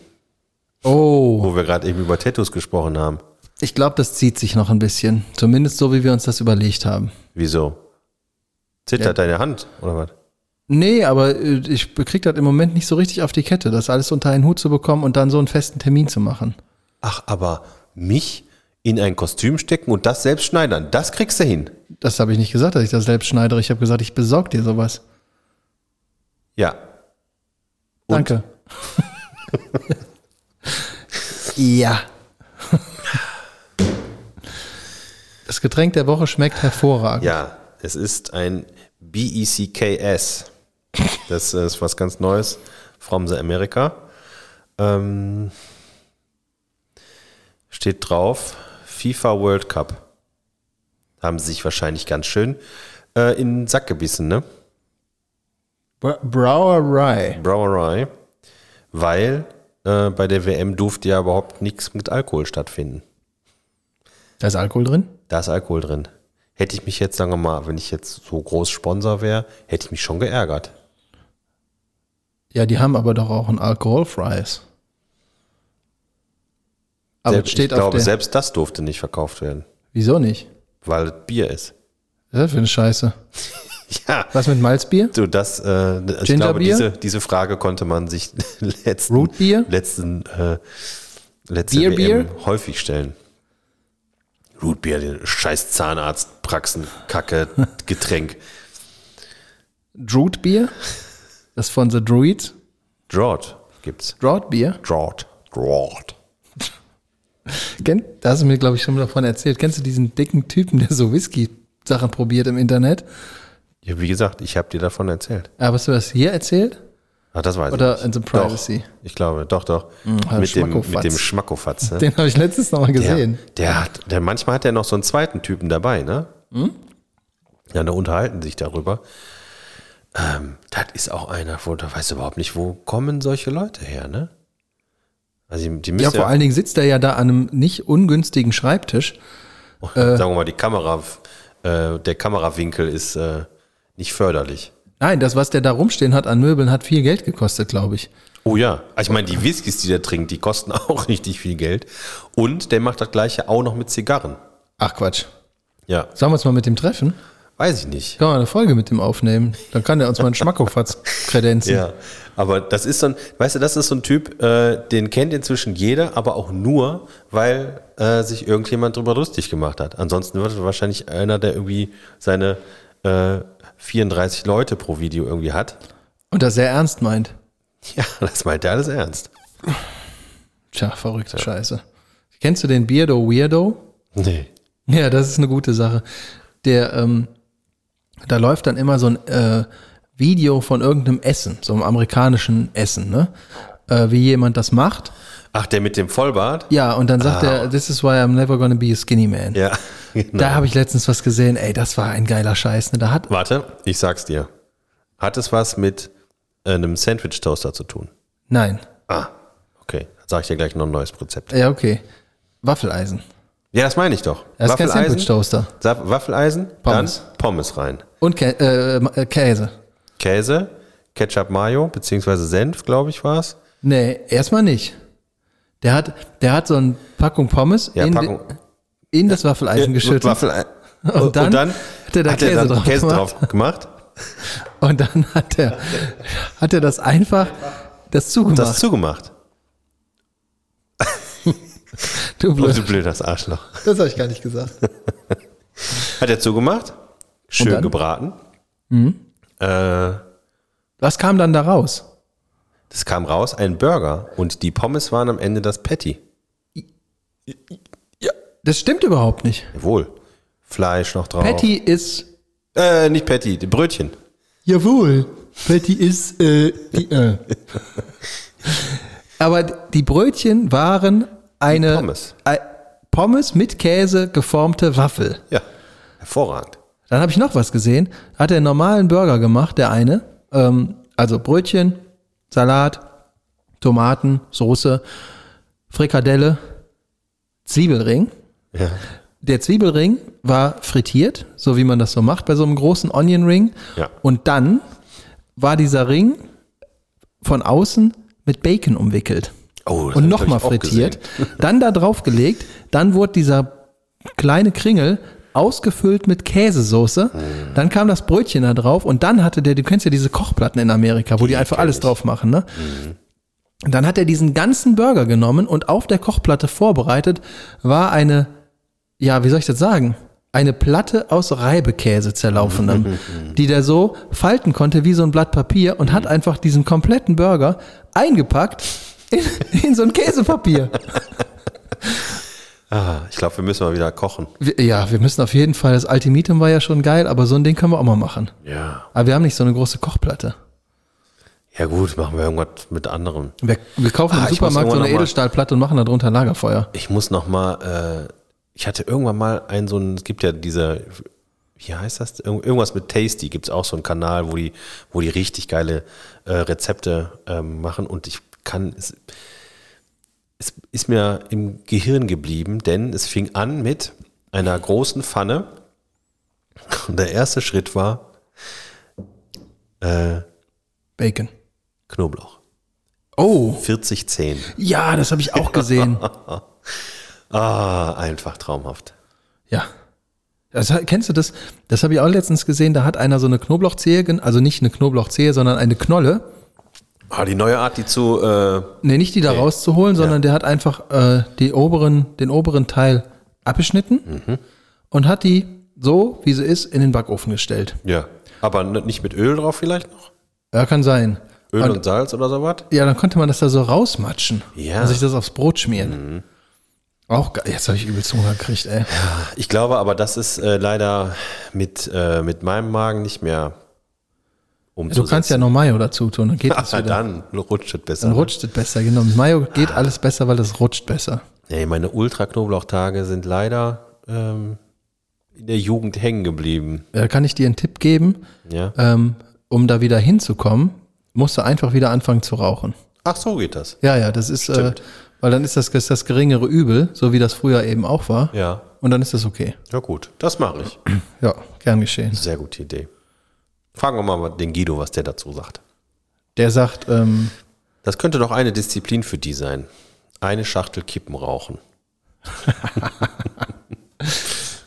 [SPEAKER 2] Oh,
[SPEAKER 1] wo wir gerade eben über Tattoos gesprochen haben?
[SPEAKER 2] ich glaube, das zieht sich noch ein bisschen. Zumindest so, wie wir uns das überlegt haben.
[SPEAKER 1] Wieso? Zittert deine Hand oder was?
[SPEAKER 2] Nee, aber äh, ich krieg das im Moment nicht so richtig auf die Kette, das alles unter einen Hut zu bekommen und dann so einen festen Termin zu machen.
[SPEAKER 1] Ach, aber mich in ein Kostüm stecken und das selbst schneidern, das kriegst du hin.
[SPEAKER 2] Das habe ich nicht gesagt, dass ich das selbst schneidere. Ich habe gesagt, ich besorge dir sowas.
[SPEAKER 1] Ja. Und?
[SPEAKER 2] Danke. ja. Das Getränk der Woche schmeckt hervorragend.
[SPEAKER 1] Ja, es ist ein BECKS. Das ist was ganz Neues from the America. Ähm, steht drauf, FIFA World Cup. Haben sie sich wahrscheinlich ganz schön äh, in den Sack gebissen, ne?
[SPEAKER 2] Bra- Brauerei.
[SPEAKER 1] Brauerei. Weil äh, bei der WM durfte ja überhaupt nichts mit Alkohol stattfinden.
[SPEAKER 2] Da ist Alkohol drin?
[SPEAKER 1] Da ist Alkohol drin. Hätte ich mich jetzt, sagen wir mal, wenn ich jetzt so groß Sponsor wäre, hätte ich mich schon geärgert.
[SPEAKER 2] Ja, die haben aber doch auch ein alkoholfreies. Aber
[SPEAKER 1] Selbst,
[SPEAKER 2] steht
[SPEAKER 1] ich glaube,
[SPEAKER 2] auf der.
[SPEAKER 1] selbst das durfte nicht verkauft werden,
[SPEAKER 2] Wieso nicht?
[SPEAKER 1] weil es Bier ist.
[SPEAKER 2] Was ist das für eine Scheiße?
[SPEAKER 1] Ja,
[SPEAKER 2] Was mit Malzbier?
[SPEAKER 1] du, das, äh, ich glaube, diese, diese Frage konnte man sich letzten,
[SPEAKER 2] Rootbier?
[SPEAKER 1] letzten, äh, letzte
[SPEAKER 2] Beer,
[SPEAKER 1] WM
[SPEAKER 2] Beer?
[SPEAKER 1] häufig stellen. Rootbier, den scheiß Zahnarztpraxen, Kacke, Getränk.
[SPEAKER 2] Droodbier? Das von The Druids.
[SPEAKER 1] Drought gibt's.
[SPEAKER 2] Droughtbier?
[SPEAKER 1] Drought. Drought.
[SPEAKER 2] Kennt, da hast du mir, glaube ich, schon mal davon erzählt. Kennst du diesen dicken Typen, der so Whisky-Sachen probiert im Internet?
[SPEAKER 1] Ja, wie gesagt, ich habe dir davon erzählt.
[SPEAKER 2] Aber hast du das hier erzählt?
[SPEAKER 1] Ah, das weiß
[SPEAKER 2] Oder
[SPEAKER 1] ich nicht.
[SPEAKER 2] in the privacy?
[SPEAKER 1] Doch, ich glaube, doch, doch.
[SPEAKER 2] halt
[SPEAKER 1] mit, dem, mit dem Schmackofatz. Ne?
[SPEAKER 2] Den habe ich letztens noch mal gesehen.
[SPEAKER 1] Der, der hat, der, manchmal hat er noch so einen zweiten Typen dabei, ne?
[SPEAKER 2] Hm?
[SPEAKER 1] Ja, da unterhalten sich darüber. Ähm, das ist auch einer, wo da weißt du überhaupt nicht, wo kommen solche Leute her, ne? Also die, die
[SPEAKER 2] Ja,
[SPEAKER 1] müssen
[SPEAKER 2] vor allen Dingen sitzt er ja da an einem nicht ungünstigen Schreibtisch.
[SPEAKER 1] sagen wir mal, die Kamera, äh, der Kamerawinkel ist äh, nicht förderlich.
[SPEAKER 2] Nein, das, was der da rumstehen hat an Möbeln, hat viel Geld gekostet, glaube ich.
[SPEAKER 1] Oh ja, also ich meine, die Whiskys, die der trinkt, die kosten auch richtig viel Geld. Und der macht das gleiche auch noch mit Zigarren.
[SPEAKER 2] Ach Quatsch.
[SPEAKER 1] Ja,
[SPEAKER 2] Sollen wir uns mal mit dem treffen?
[SPEAKER 1] weiß ich nicht.
[SPEAKER 2] Können wir eine Folge mit dem aufnehmen? Dann kann der uns mal einen Schmackofatz kredenzen.
[SPEAKER 1] Ja, aber das ist so ein, weißt du, das ist so ein Typ, äh, den kennt inzwischen jeder, aber auch nur, weil äh, sich irgendjemand drüber lustig gemacht hat. Ansonsten wird wahrscheinlich einer, der irgendwie seine äh, 34 Leute pro Video irgendwie hat.
[SPEAKER 2] Und das sehr ernst meint.
[SPEAKER 1] Ja, das meint er alles ernst.
[SPEAKER 2] Tja, verrückte Scheiße. Kennst du den Beardo Weirdo?
[SPEAKER 1] Nee.
[SPEAKER 2] Ja, das ist eine gute Sache. Der, ähm, da läuft dann immer so ein äh, Video von irgendeinem Essen, so einem amerikanischen Essen, ne? Äh, wie jemand das macht.
[SPEAKER 1] Ach, der mit dem Vollbart?
[SPEAKER 2] Ja, und dann sagt er, this is why I'm never gonna be a skinny man.
[SPEAKER 1] Ja. genau.
[SPEAKER 2] Da habe ich letztens was gesehen, ey, das war ein geiler Scheiß. Ne? Da hat,
[SPEAKER 1] Warte, ich sag's dir. Hat es was mit äh, einem Sandwich-Toaster zu tun?
[SPEAKER 2] nein,
[SPEAKER 1] Ah, okay. Dann sage ich dir gleich noch ein neues Rezept.
[SPEAKER 2] ja, okay. Waffeleisen.
[SPEAKER 1] Ja, das meine ich doch.
[SPEAKER 2] Das ist kein Sandwich-Toaster.
[SPEAKER 1] Sa- Waffeleisen,
[SPEAKER 2] Pommes.
[SPEAKER 1] dann Pommes rein.
[SPEAKER 2] Und Kä äh, äh, Käse.
[SPEAKER 1] Käse, Ketchup, Mayo, beziehungsweise Senf, glaube ich, war es.
[SPEAKER 2] Nee, erstmal nicht. Der hat, der hat so eine Packung Pommes
[SPEAKER 1] Ja,
[SPEAKER 2] in,
[SPEAKER 1] Packung.
[SPEAKER 2] in das Waffeleisen geschüttet.
[SPEAKER 1] Waffel
[SPEAKER 2] Und dann hat er da Käse
[SPEAKER 1] dann
[SPEAKER 2] drauf
[SPEAKER 1] Käse
[SPEAKER 2] gemacht.
[SPEAKER 1] drauf gemacht.
[SPEAKER 2] Und dann hat er, hat er das einfach das zugemacht.
[SPEAKER 1] Das zugemacht.
[SPEAKER 2] du
[SPEAKER 1] Oh,
[SPEAKER 2] blöd.
[SPEAKER 1] du blödes Arschloch.
[SPEAKER 2] Das habe ich gar nicht gesagt.
[SPEAKER 1] Hat er zugemacht, schön
[SPEAKER 2] dann? Mhm.
[SPEAKER 1] gebraten. Äh,
[SPEAKER 2] Was kam dann da raus?
[SPEAKER 1] Das kam raus, ein Burger. Und die Pommes waren am Ende das Patty.
[SPEAKER 2] Das stimmt überhaupt nicht.
[SPEAKER 1] Jawohl. Fleisch noch drauf.
[SPEAKER 2] Patty ist.
[SPEAKER 1] Äh, nicht Patty, die Brötchen.
[SPEAKER 2] Jawohl. Patty ist. Äh, die, äh. Aber die Brötchen waren eine
[SPEAKER 1] Pommes.
[SPEAKER 2] Äh, Pommes mit Käse geformte Waffel.
[SPEAKER 1] Ja, hervorragend.
[SPEAKER 2] Dann habe ich noch was gesehen. Hat er einen normalen Burger gemacht, der eine. Ähm, also Brötchen, Salat, Tomaten, Soße, Frikadelle, Zwiebelring.
[SPEAKER 1] Ja.
[SPEAKER 2] Der Zwiebelring war frittiert, so wie man das so macht bei so einem großen Onion Ring.
[SPEAKER 1] Ja.
[SPEAKER 2] Und dann war dieser Ring von außen mit Bacon umwickelt
[SPEAKER 1] Oh,
[SPEAKER 2] und nochmal frittiert, dann da drauf gelegt, dann wurde dieser kleine Kringel ausgefüllt mit Käsesoße. Dann kam das Brötchen da drauf und dann hatte der, du kennst ja diese Kochplatten in Amerika, wo die, einfach
[SPEAKER 1] kenn
[SPEAKER 2] alles
[SPEAKER 1] ich.
[SPEAKER 2] drauf machen, ne? Und Dann hat er diesen ganzen Burger genommen und auf der Kochplatte vorbereitet war eine, ja, wie soll ich das sagen? Eine Platte aus Reibekäse zerlaufenem, die der so falten konnte wie so ein Blatt Papier und hat einfach diesen kompletten Burger eingepackt in, in so ein Käsepapier.
[SPEAKER 1] Ah, ich glaube, wir müssen mal wieder kochen.
[SPEAKER 2] Wir- Ja, wir müssen auf jeden Fall, das Ultimatum war ja schon geil, aber so ein Ding können wir auch mal machen.
[SPEAKER 1] Ja.
[SPEAKER 2] Aber wir haben nicht so eine große Kochplatte.
[SPEAKER 1] Ja gut, machen wir irgendwas mit anderem.
[SPEAKER 2] Wir, wir kaufen
[SPEAKER 1] Ah,
[SPEAKER 2] im Supermarkt so eine Edelstahlplatte und machen da drunter ein Lagerfeuer.
[SPEAKER 1] Ich muss noch mal, äh, ich hatte irgendwann mal ein so ein, es gibt ja diese, wie heißt das? Irg- Irgendwas mit Tasty gibt es auch so einen Kanal, wo die, wo die richtig geile äh, Rezepte ähm, machen und ich kann, es, es ist mir im Gehirn geblieben, denn es fing an mit einer großen Pfanne und der erste Schritt war äh,
[SPEAKER 2] Bacon.
[SPEAKER 1] Knoblauch.
[SPEAKER 2] Oh,
[SPEAKER 1] 40-10.
[SPEAKER 2] ja, das habe ich auch gesehen.
[SPEAKER 1] Ah, einfach traumhaft.
[SPEAKER 2] Ja. Das, kennst du das? Das habe ich auch letztens gesehen. Da hat einer so eine Knoblauchzehe, also nicht eine Knoblauchzehe, sondern eine Knolle.
[SPEAKER 1] Ah, die neue Art, die zu äh,
[SPEAKER 2] Nee, nicht die da rauszuholen, sondern der hat einfach äh, die oberen, den oberen Teil abgeschnitten
[SPEAKER 1] Mhm.
[SPEAKER 2] und hat die so, wie sie ist, in den Backofen gestellt.
[SPEAKER 1] Ja. Aber nicht mit Öl drauf vielleicht noch?
[SPEAKER 2] Ja, kann sein.
[SPEAKER 1] Öl und,
[SPEAKER 2] Und-
[SPEAKER 1] Salz oder sowas?
[SPEAKER 2] Ja, dann konnte man das da so rausmatschen
[SPEAKER 1] Ja.
[SPEAKER 2] und sich das aufs Brot schmieren. Auch geil. Jetzt habe ich übelst Hunger gekriegt, ey.
[SPEAKER 1] Ich glaube aber, das ist äh, leider mit, äh, mit meinem Magen nicht mehr
[SPEAKER 2] Du
[SPEAKER 1] umzusetzen.
[SPEAKER 2] kannst ja noch Mayo dazu tun, dann geht das wieder.
[SPEAKER 1] dann rutscht es besser.
[SPEAKER 2] Dann rutscht es besser, genau. Mit Mayo geht alles besser, weil das rutscht besser.
[SPEAKER 1] Nee, meine Ultra-Knoblauchtage sind leider ähm, in der Jugend hängen geblieben.
[SPEAKER 2] Da kann ich dir einen Tipp geben,
[SPEAKER 1] Ja.
[SPEAKER 2] ähm, um da wieder hinzukommen, musst du einfach wieder anfangen zu rauchen.
[SPEAKER 1] Ach, so geht das.
[SPEAKER 2] Ja, ja, das ist, äh, weil dann ist das, das, das geringere Übel, so wie das früher eben auch war.
[SPEAKER 1] Ja.
[SPEAKER 2] Und dann ist das okay.
[SPEAKER 1] Ja, gut. Das mache ich.
[SPEAKER 2] Ja, gern geschehen.
[SPEAKER 1] Sehr gute Idee. Fragen wir mal den Guido, was der dazu sagt.
[SPEAKER 2] Der sagt, ähm,
[SPEAKER 1] Das könnte doch eine Disziplin für die sein. Eine Schachtel Kippen rauchen.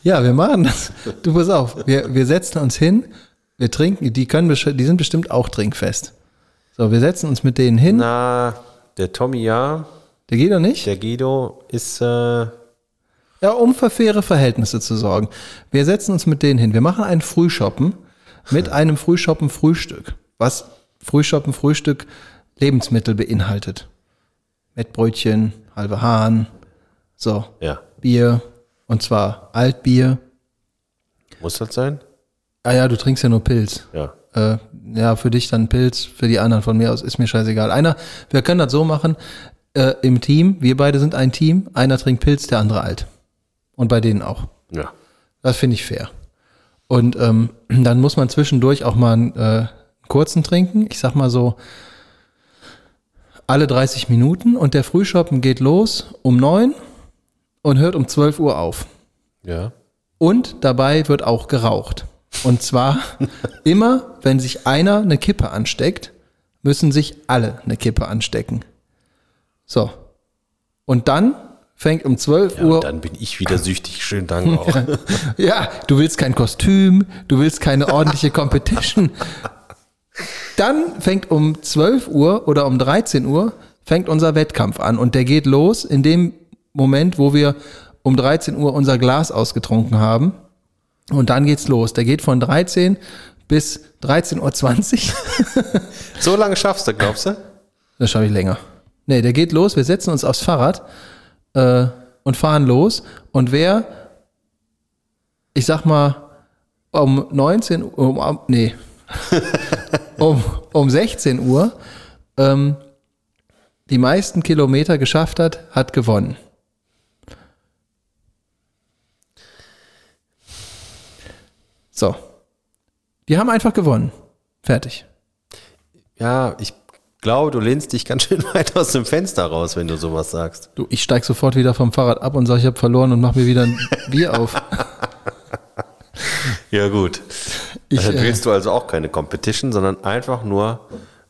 [SPEAKER 2] ja, wir machen das. Du pass auf, wir, wir setzen uns hin, wir trinken, die können, die sind bestimmt auch trinkfest. So, wir setzen uns mit denen hin.
[SPEAKER 1] Na, der Tommy ja,
[SPEAKER 2] Der doch nicht?
[SPEAKER 1] der Guido ist, äh,
[SPEAKER 2] Ja, um für faire Verhältnisse zu sorgen. Wir setzen uns mit denen hin. Wir machen ein Frühshoppen mit einem Frühshoppen Frühstück, was Frühshoppen Frühstück Lebensmittel beinhaltet. Mit Brötchen, halbe Hahn, so,
[SPEAKER 1] ja,
[SPEAKER 2] Bier, und zwar Altbier.
[SPEAKER 1] muss das sein?
[SPEAKER 2] Ah ja, du trinkst ja nur Pilz.
[SPEAKER 1] Ja.
[SPEAKER 2] Äh, ja, für dich dann Pilz, für die anderen von mir aus ist mir scheißegal. Einer, wir können das so machen, äh, im Team, wir beide sind ein Team, einer trinkt Pilz, der andere Alt. Und bei denen auch.
[SPEAKER 1] Ja.
[SPEAKER 2] Das finde ich fair. Und ähm, dann muss man zwischendurch auch mal einen äh, kurzen trinken. Ich sag mal so alle 30 Minuten. Und der Frühschoppen geht los um 9 und hört um 12 Uhr auf.
[SPEAKER 1] Ja.
[SPEAKER 2] Und dabei wird auch geraucht. Und zwar immer, wenn sich einer eine Kippe ansteckt, müssen sich alle eine Kippe anstecken. So. Und dann fängt um 12
[SPEAKER 1] ja
[SPEAKER 2] Uhr
[SPEAKER 1] dann bin ich wieder süchtig. Schönen Dank auch.
[SPEAKER 2] Ja, du willst kein Kostüm, du willst keine ordentliche Competition. Dann fängt um 12 Uhr oder um 13 Uhr fängt unser Wettkampf an und der geht los in dem Moment, wo wir um 13 Uhr unser Glas ausgetrunken haben. Und dann geht's los. Der geht von 13 bis 13.20 Uhr.
[SPEAKER 1] so lange schaffst du, glaubst du?
[SPEAKER 2] Das schaffe ich länger. Nee, der geht los, wir setzen uns aufs Fahrrad äh, und fahren los. Und wer, ich sag mal, um 19 Uhr, um, um, nee, um, um 16 Uhr ähm, die meisten Kilometer geschafft hat, hat gewonnen. So. Die haben einfach gewonnen. Fertig.
[SPEAKER 1] Ja, ich glaube, du lehnst dich ganz schön weit aus dem Fenster raus, wenn du sowas sagst.
[SPEAKER 2] Du, ich steig sofort wieder vom Fahrrad ab und sage, ich habe verloren und mach mir wieder ein Bier auf.
[SPEAKER 1] Ja, gut.
[SPEAKER 2] Ich,
[SPEAKER 1] Dann
[SPEAKER 2] äh,
[SPEAKER 1] willst du also auch keine Competition, sondern einfach nur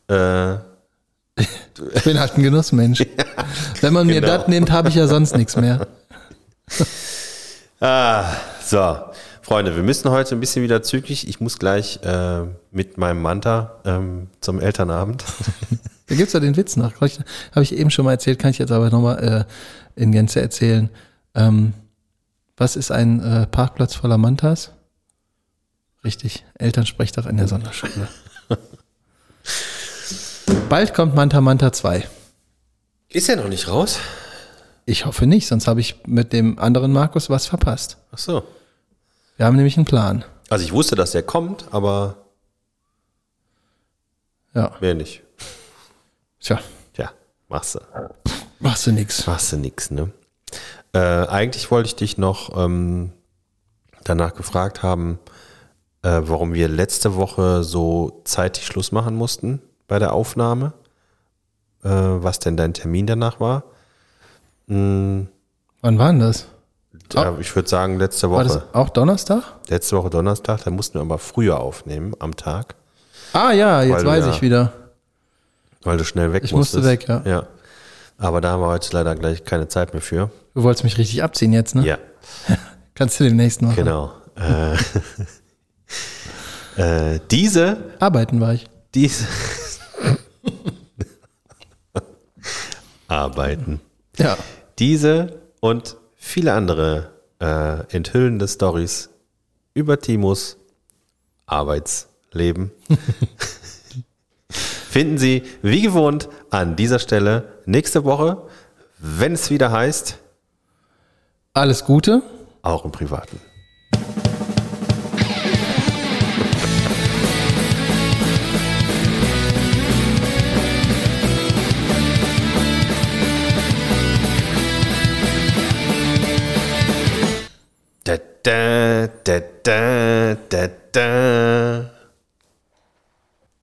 [SPEAKER 1] äh,
[SPEAKER 2] ich bin halt ein Genussmensch. Wenn man mir
[SPEAKER 1] genau.
[SPEAKER 2] das nimmt, habe ich ja sonst nichts mehr.
[SPEAKER 1] Ah, so. Freunde, wir müssen heute ein bisschen wieder zügig. Ich muss gleich äh, mit meinem Manta ähm, zum Elternabend.
[SPEAKER 2] Da gibt's ja den Witz noch. Habe ich eben schon mal erzählt, kann ich jetzt aber nochmal äh, in Gänze erzählen. Ähm, was ist ein äh, Parkplatz voller Mantas? Richtig, Elternsprechtag in der Sonderschule. Bald kommt Manta Manta 2.
[SPEAKER 1] Ist er noch nicht raus?
[SPEAKER 2] Ich hoffe nicht, sonst habe ich mit dem anderen Markus was verpasst.
[SPEAKER 1] Ach so.
[SPEAKER 2] Wir haben nämlich einen Plan.
[SPEAKER 1] Also ich wusste, dass er kommt, aber
[SPEAKER 2] Ja,
[SPEAKER 1] mehr nicht.
[SPEAKER 2] tja,
[SPEAKER 1] Tja, machst du.
[SPEAKER 2] machst du nix.
[SPEAKER 1] Machst du nix, ne? Äh, eigentlich wollte ich dich noch ähm, danach gefragt haben, äh, warum wir letzte Woche so zeitig Schluss machen mussten bei der Aufnahme. Äh, was denn dein Termin danach war. Mm,
[SPEAKER 2] Wann war denn das?
[SPEAKER 1] Da, ich würde sagen, letzte
[SPEAKER 2] War
[SPEAKER 1] Woche.
[SPEAKER 2] das auch Donnerstag?
[SPEAKER 1] Letzte Woche Donnerstag, da mussten wir aber früher aufnehmen am Tag,
[SPEAKER 2] Ah ja, jetzt
[SPEAKER 1] du
[SPEAKER 2] weiß
[SPEAKER 1] ja-
[SPEAKER 2] ich wieder.
[SPEAKER 1] weil du schnell weg
[SPEAKER 2] Ich
[SPEAKER 1] musstest.
[SPEAKER 2] musste weg, ja.
[SPEAKER 1] Ja. Aber da haben wir heute leider gleich keine Zeit mehr für.
[SPEAKER 2] Du wolltest mich richtig abziehen jetzt, ne?
[SPEAKER 1] Ja.
[SPEAKER 2] Kannst du demnächst machen.
[SPEAKER 1] Genau. Äh, äh, diese,
[SPEAKER 2] Arbeiten war ich.
[SPEAKER 1] diese Arbeiten.
[SPEAKER 2] Ja.
[SPEAKER 1] Diese und viele andere äh, enthüllende Stories über Timos Arbeitsleben finden Sie wie gewohnt an dieser Stelle nächste Woche, wenn es wieder heißt,
[SPEAKER 2] Alles Gute.
[SPEAKER 1] auch im Privaten. Da, da, da, da, da.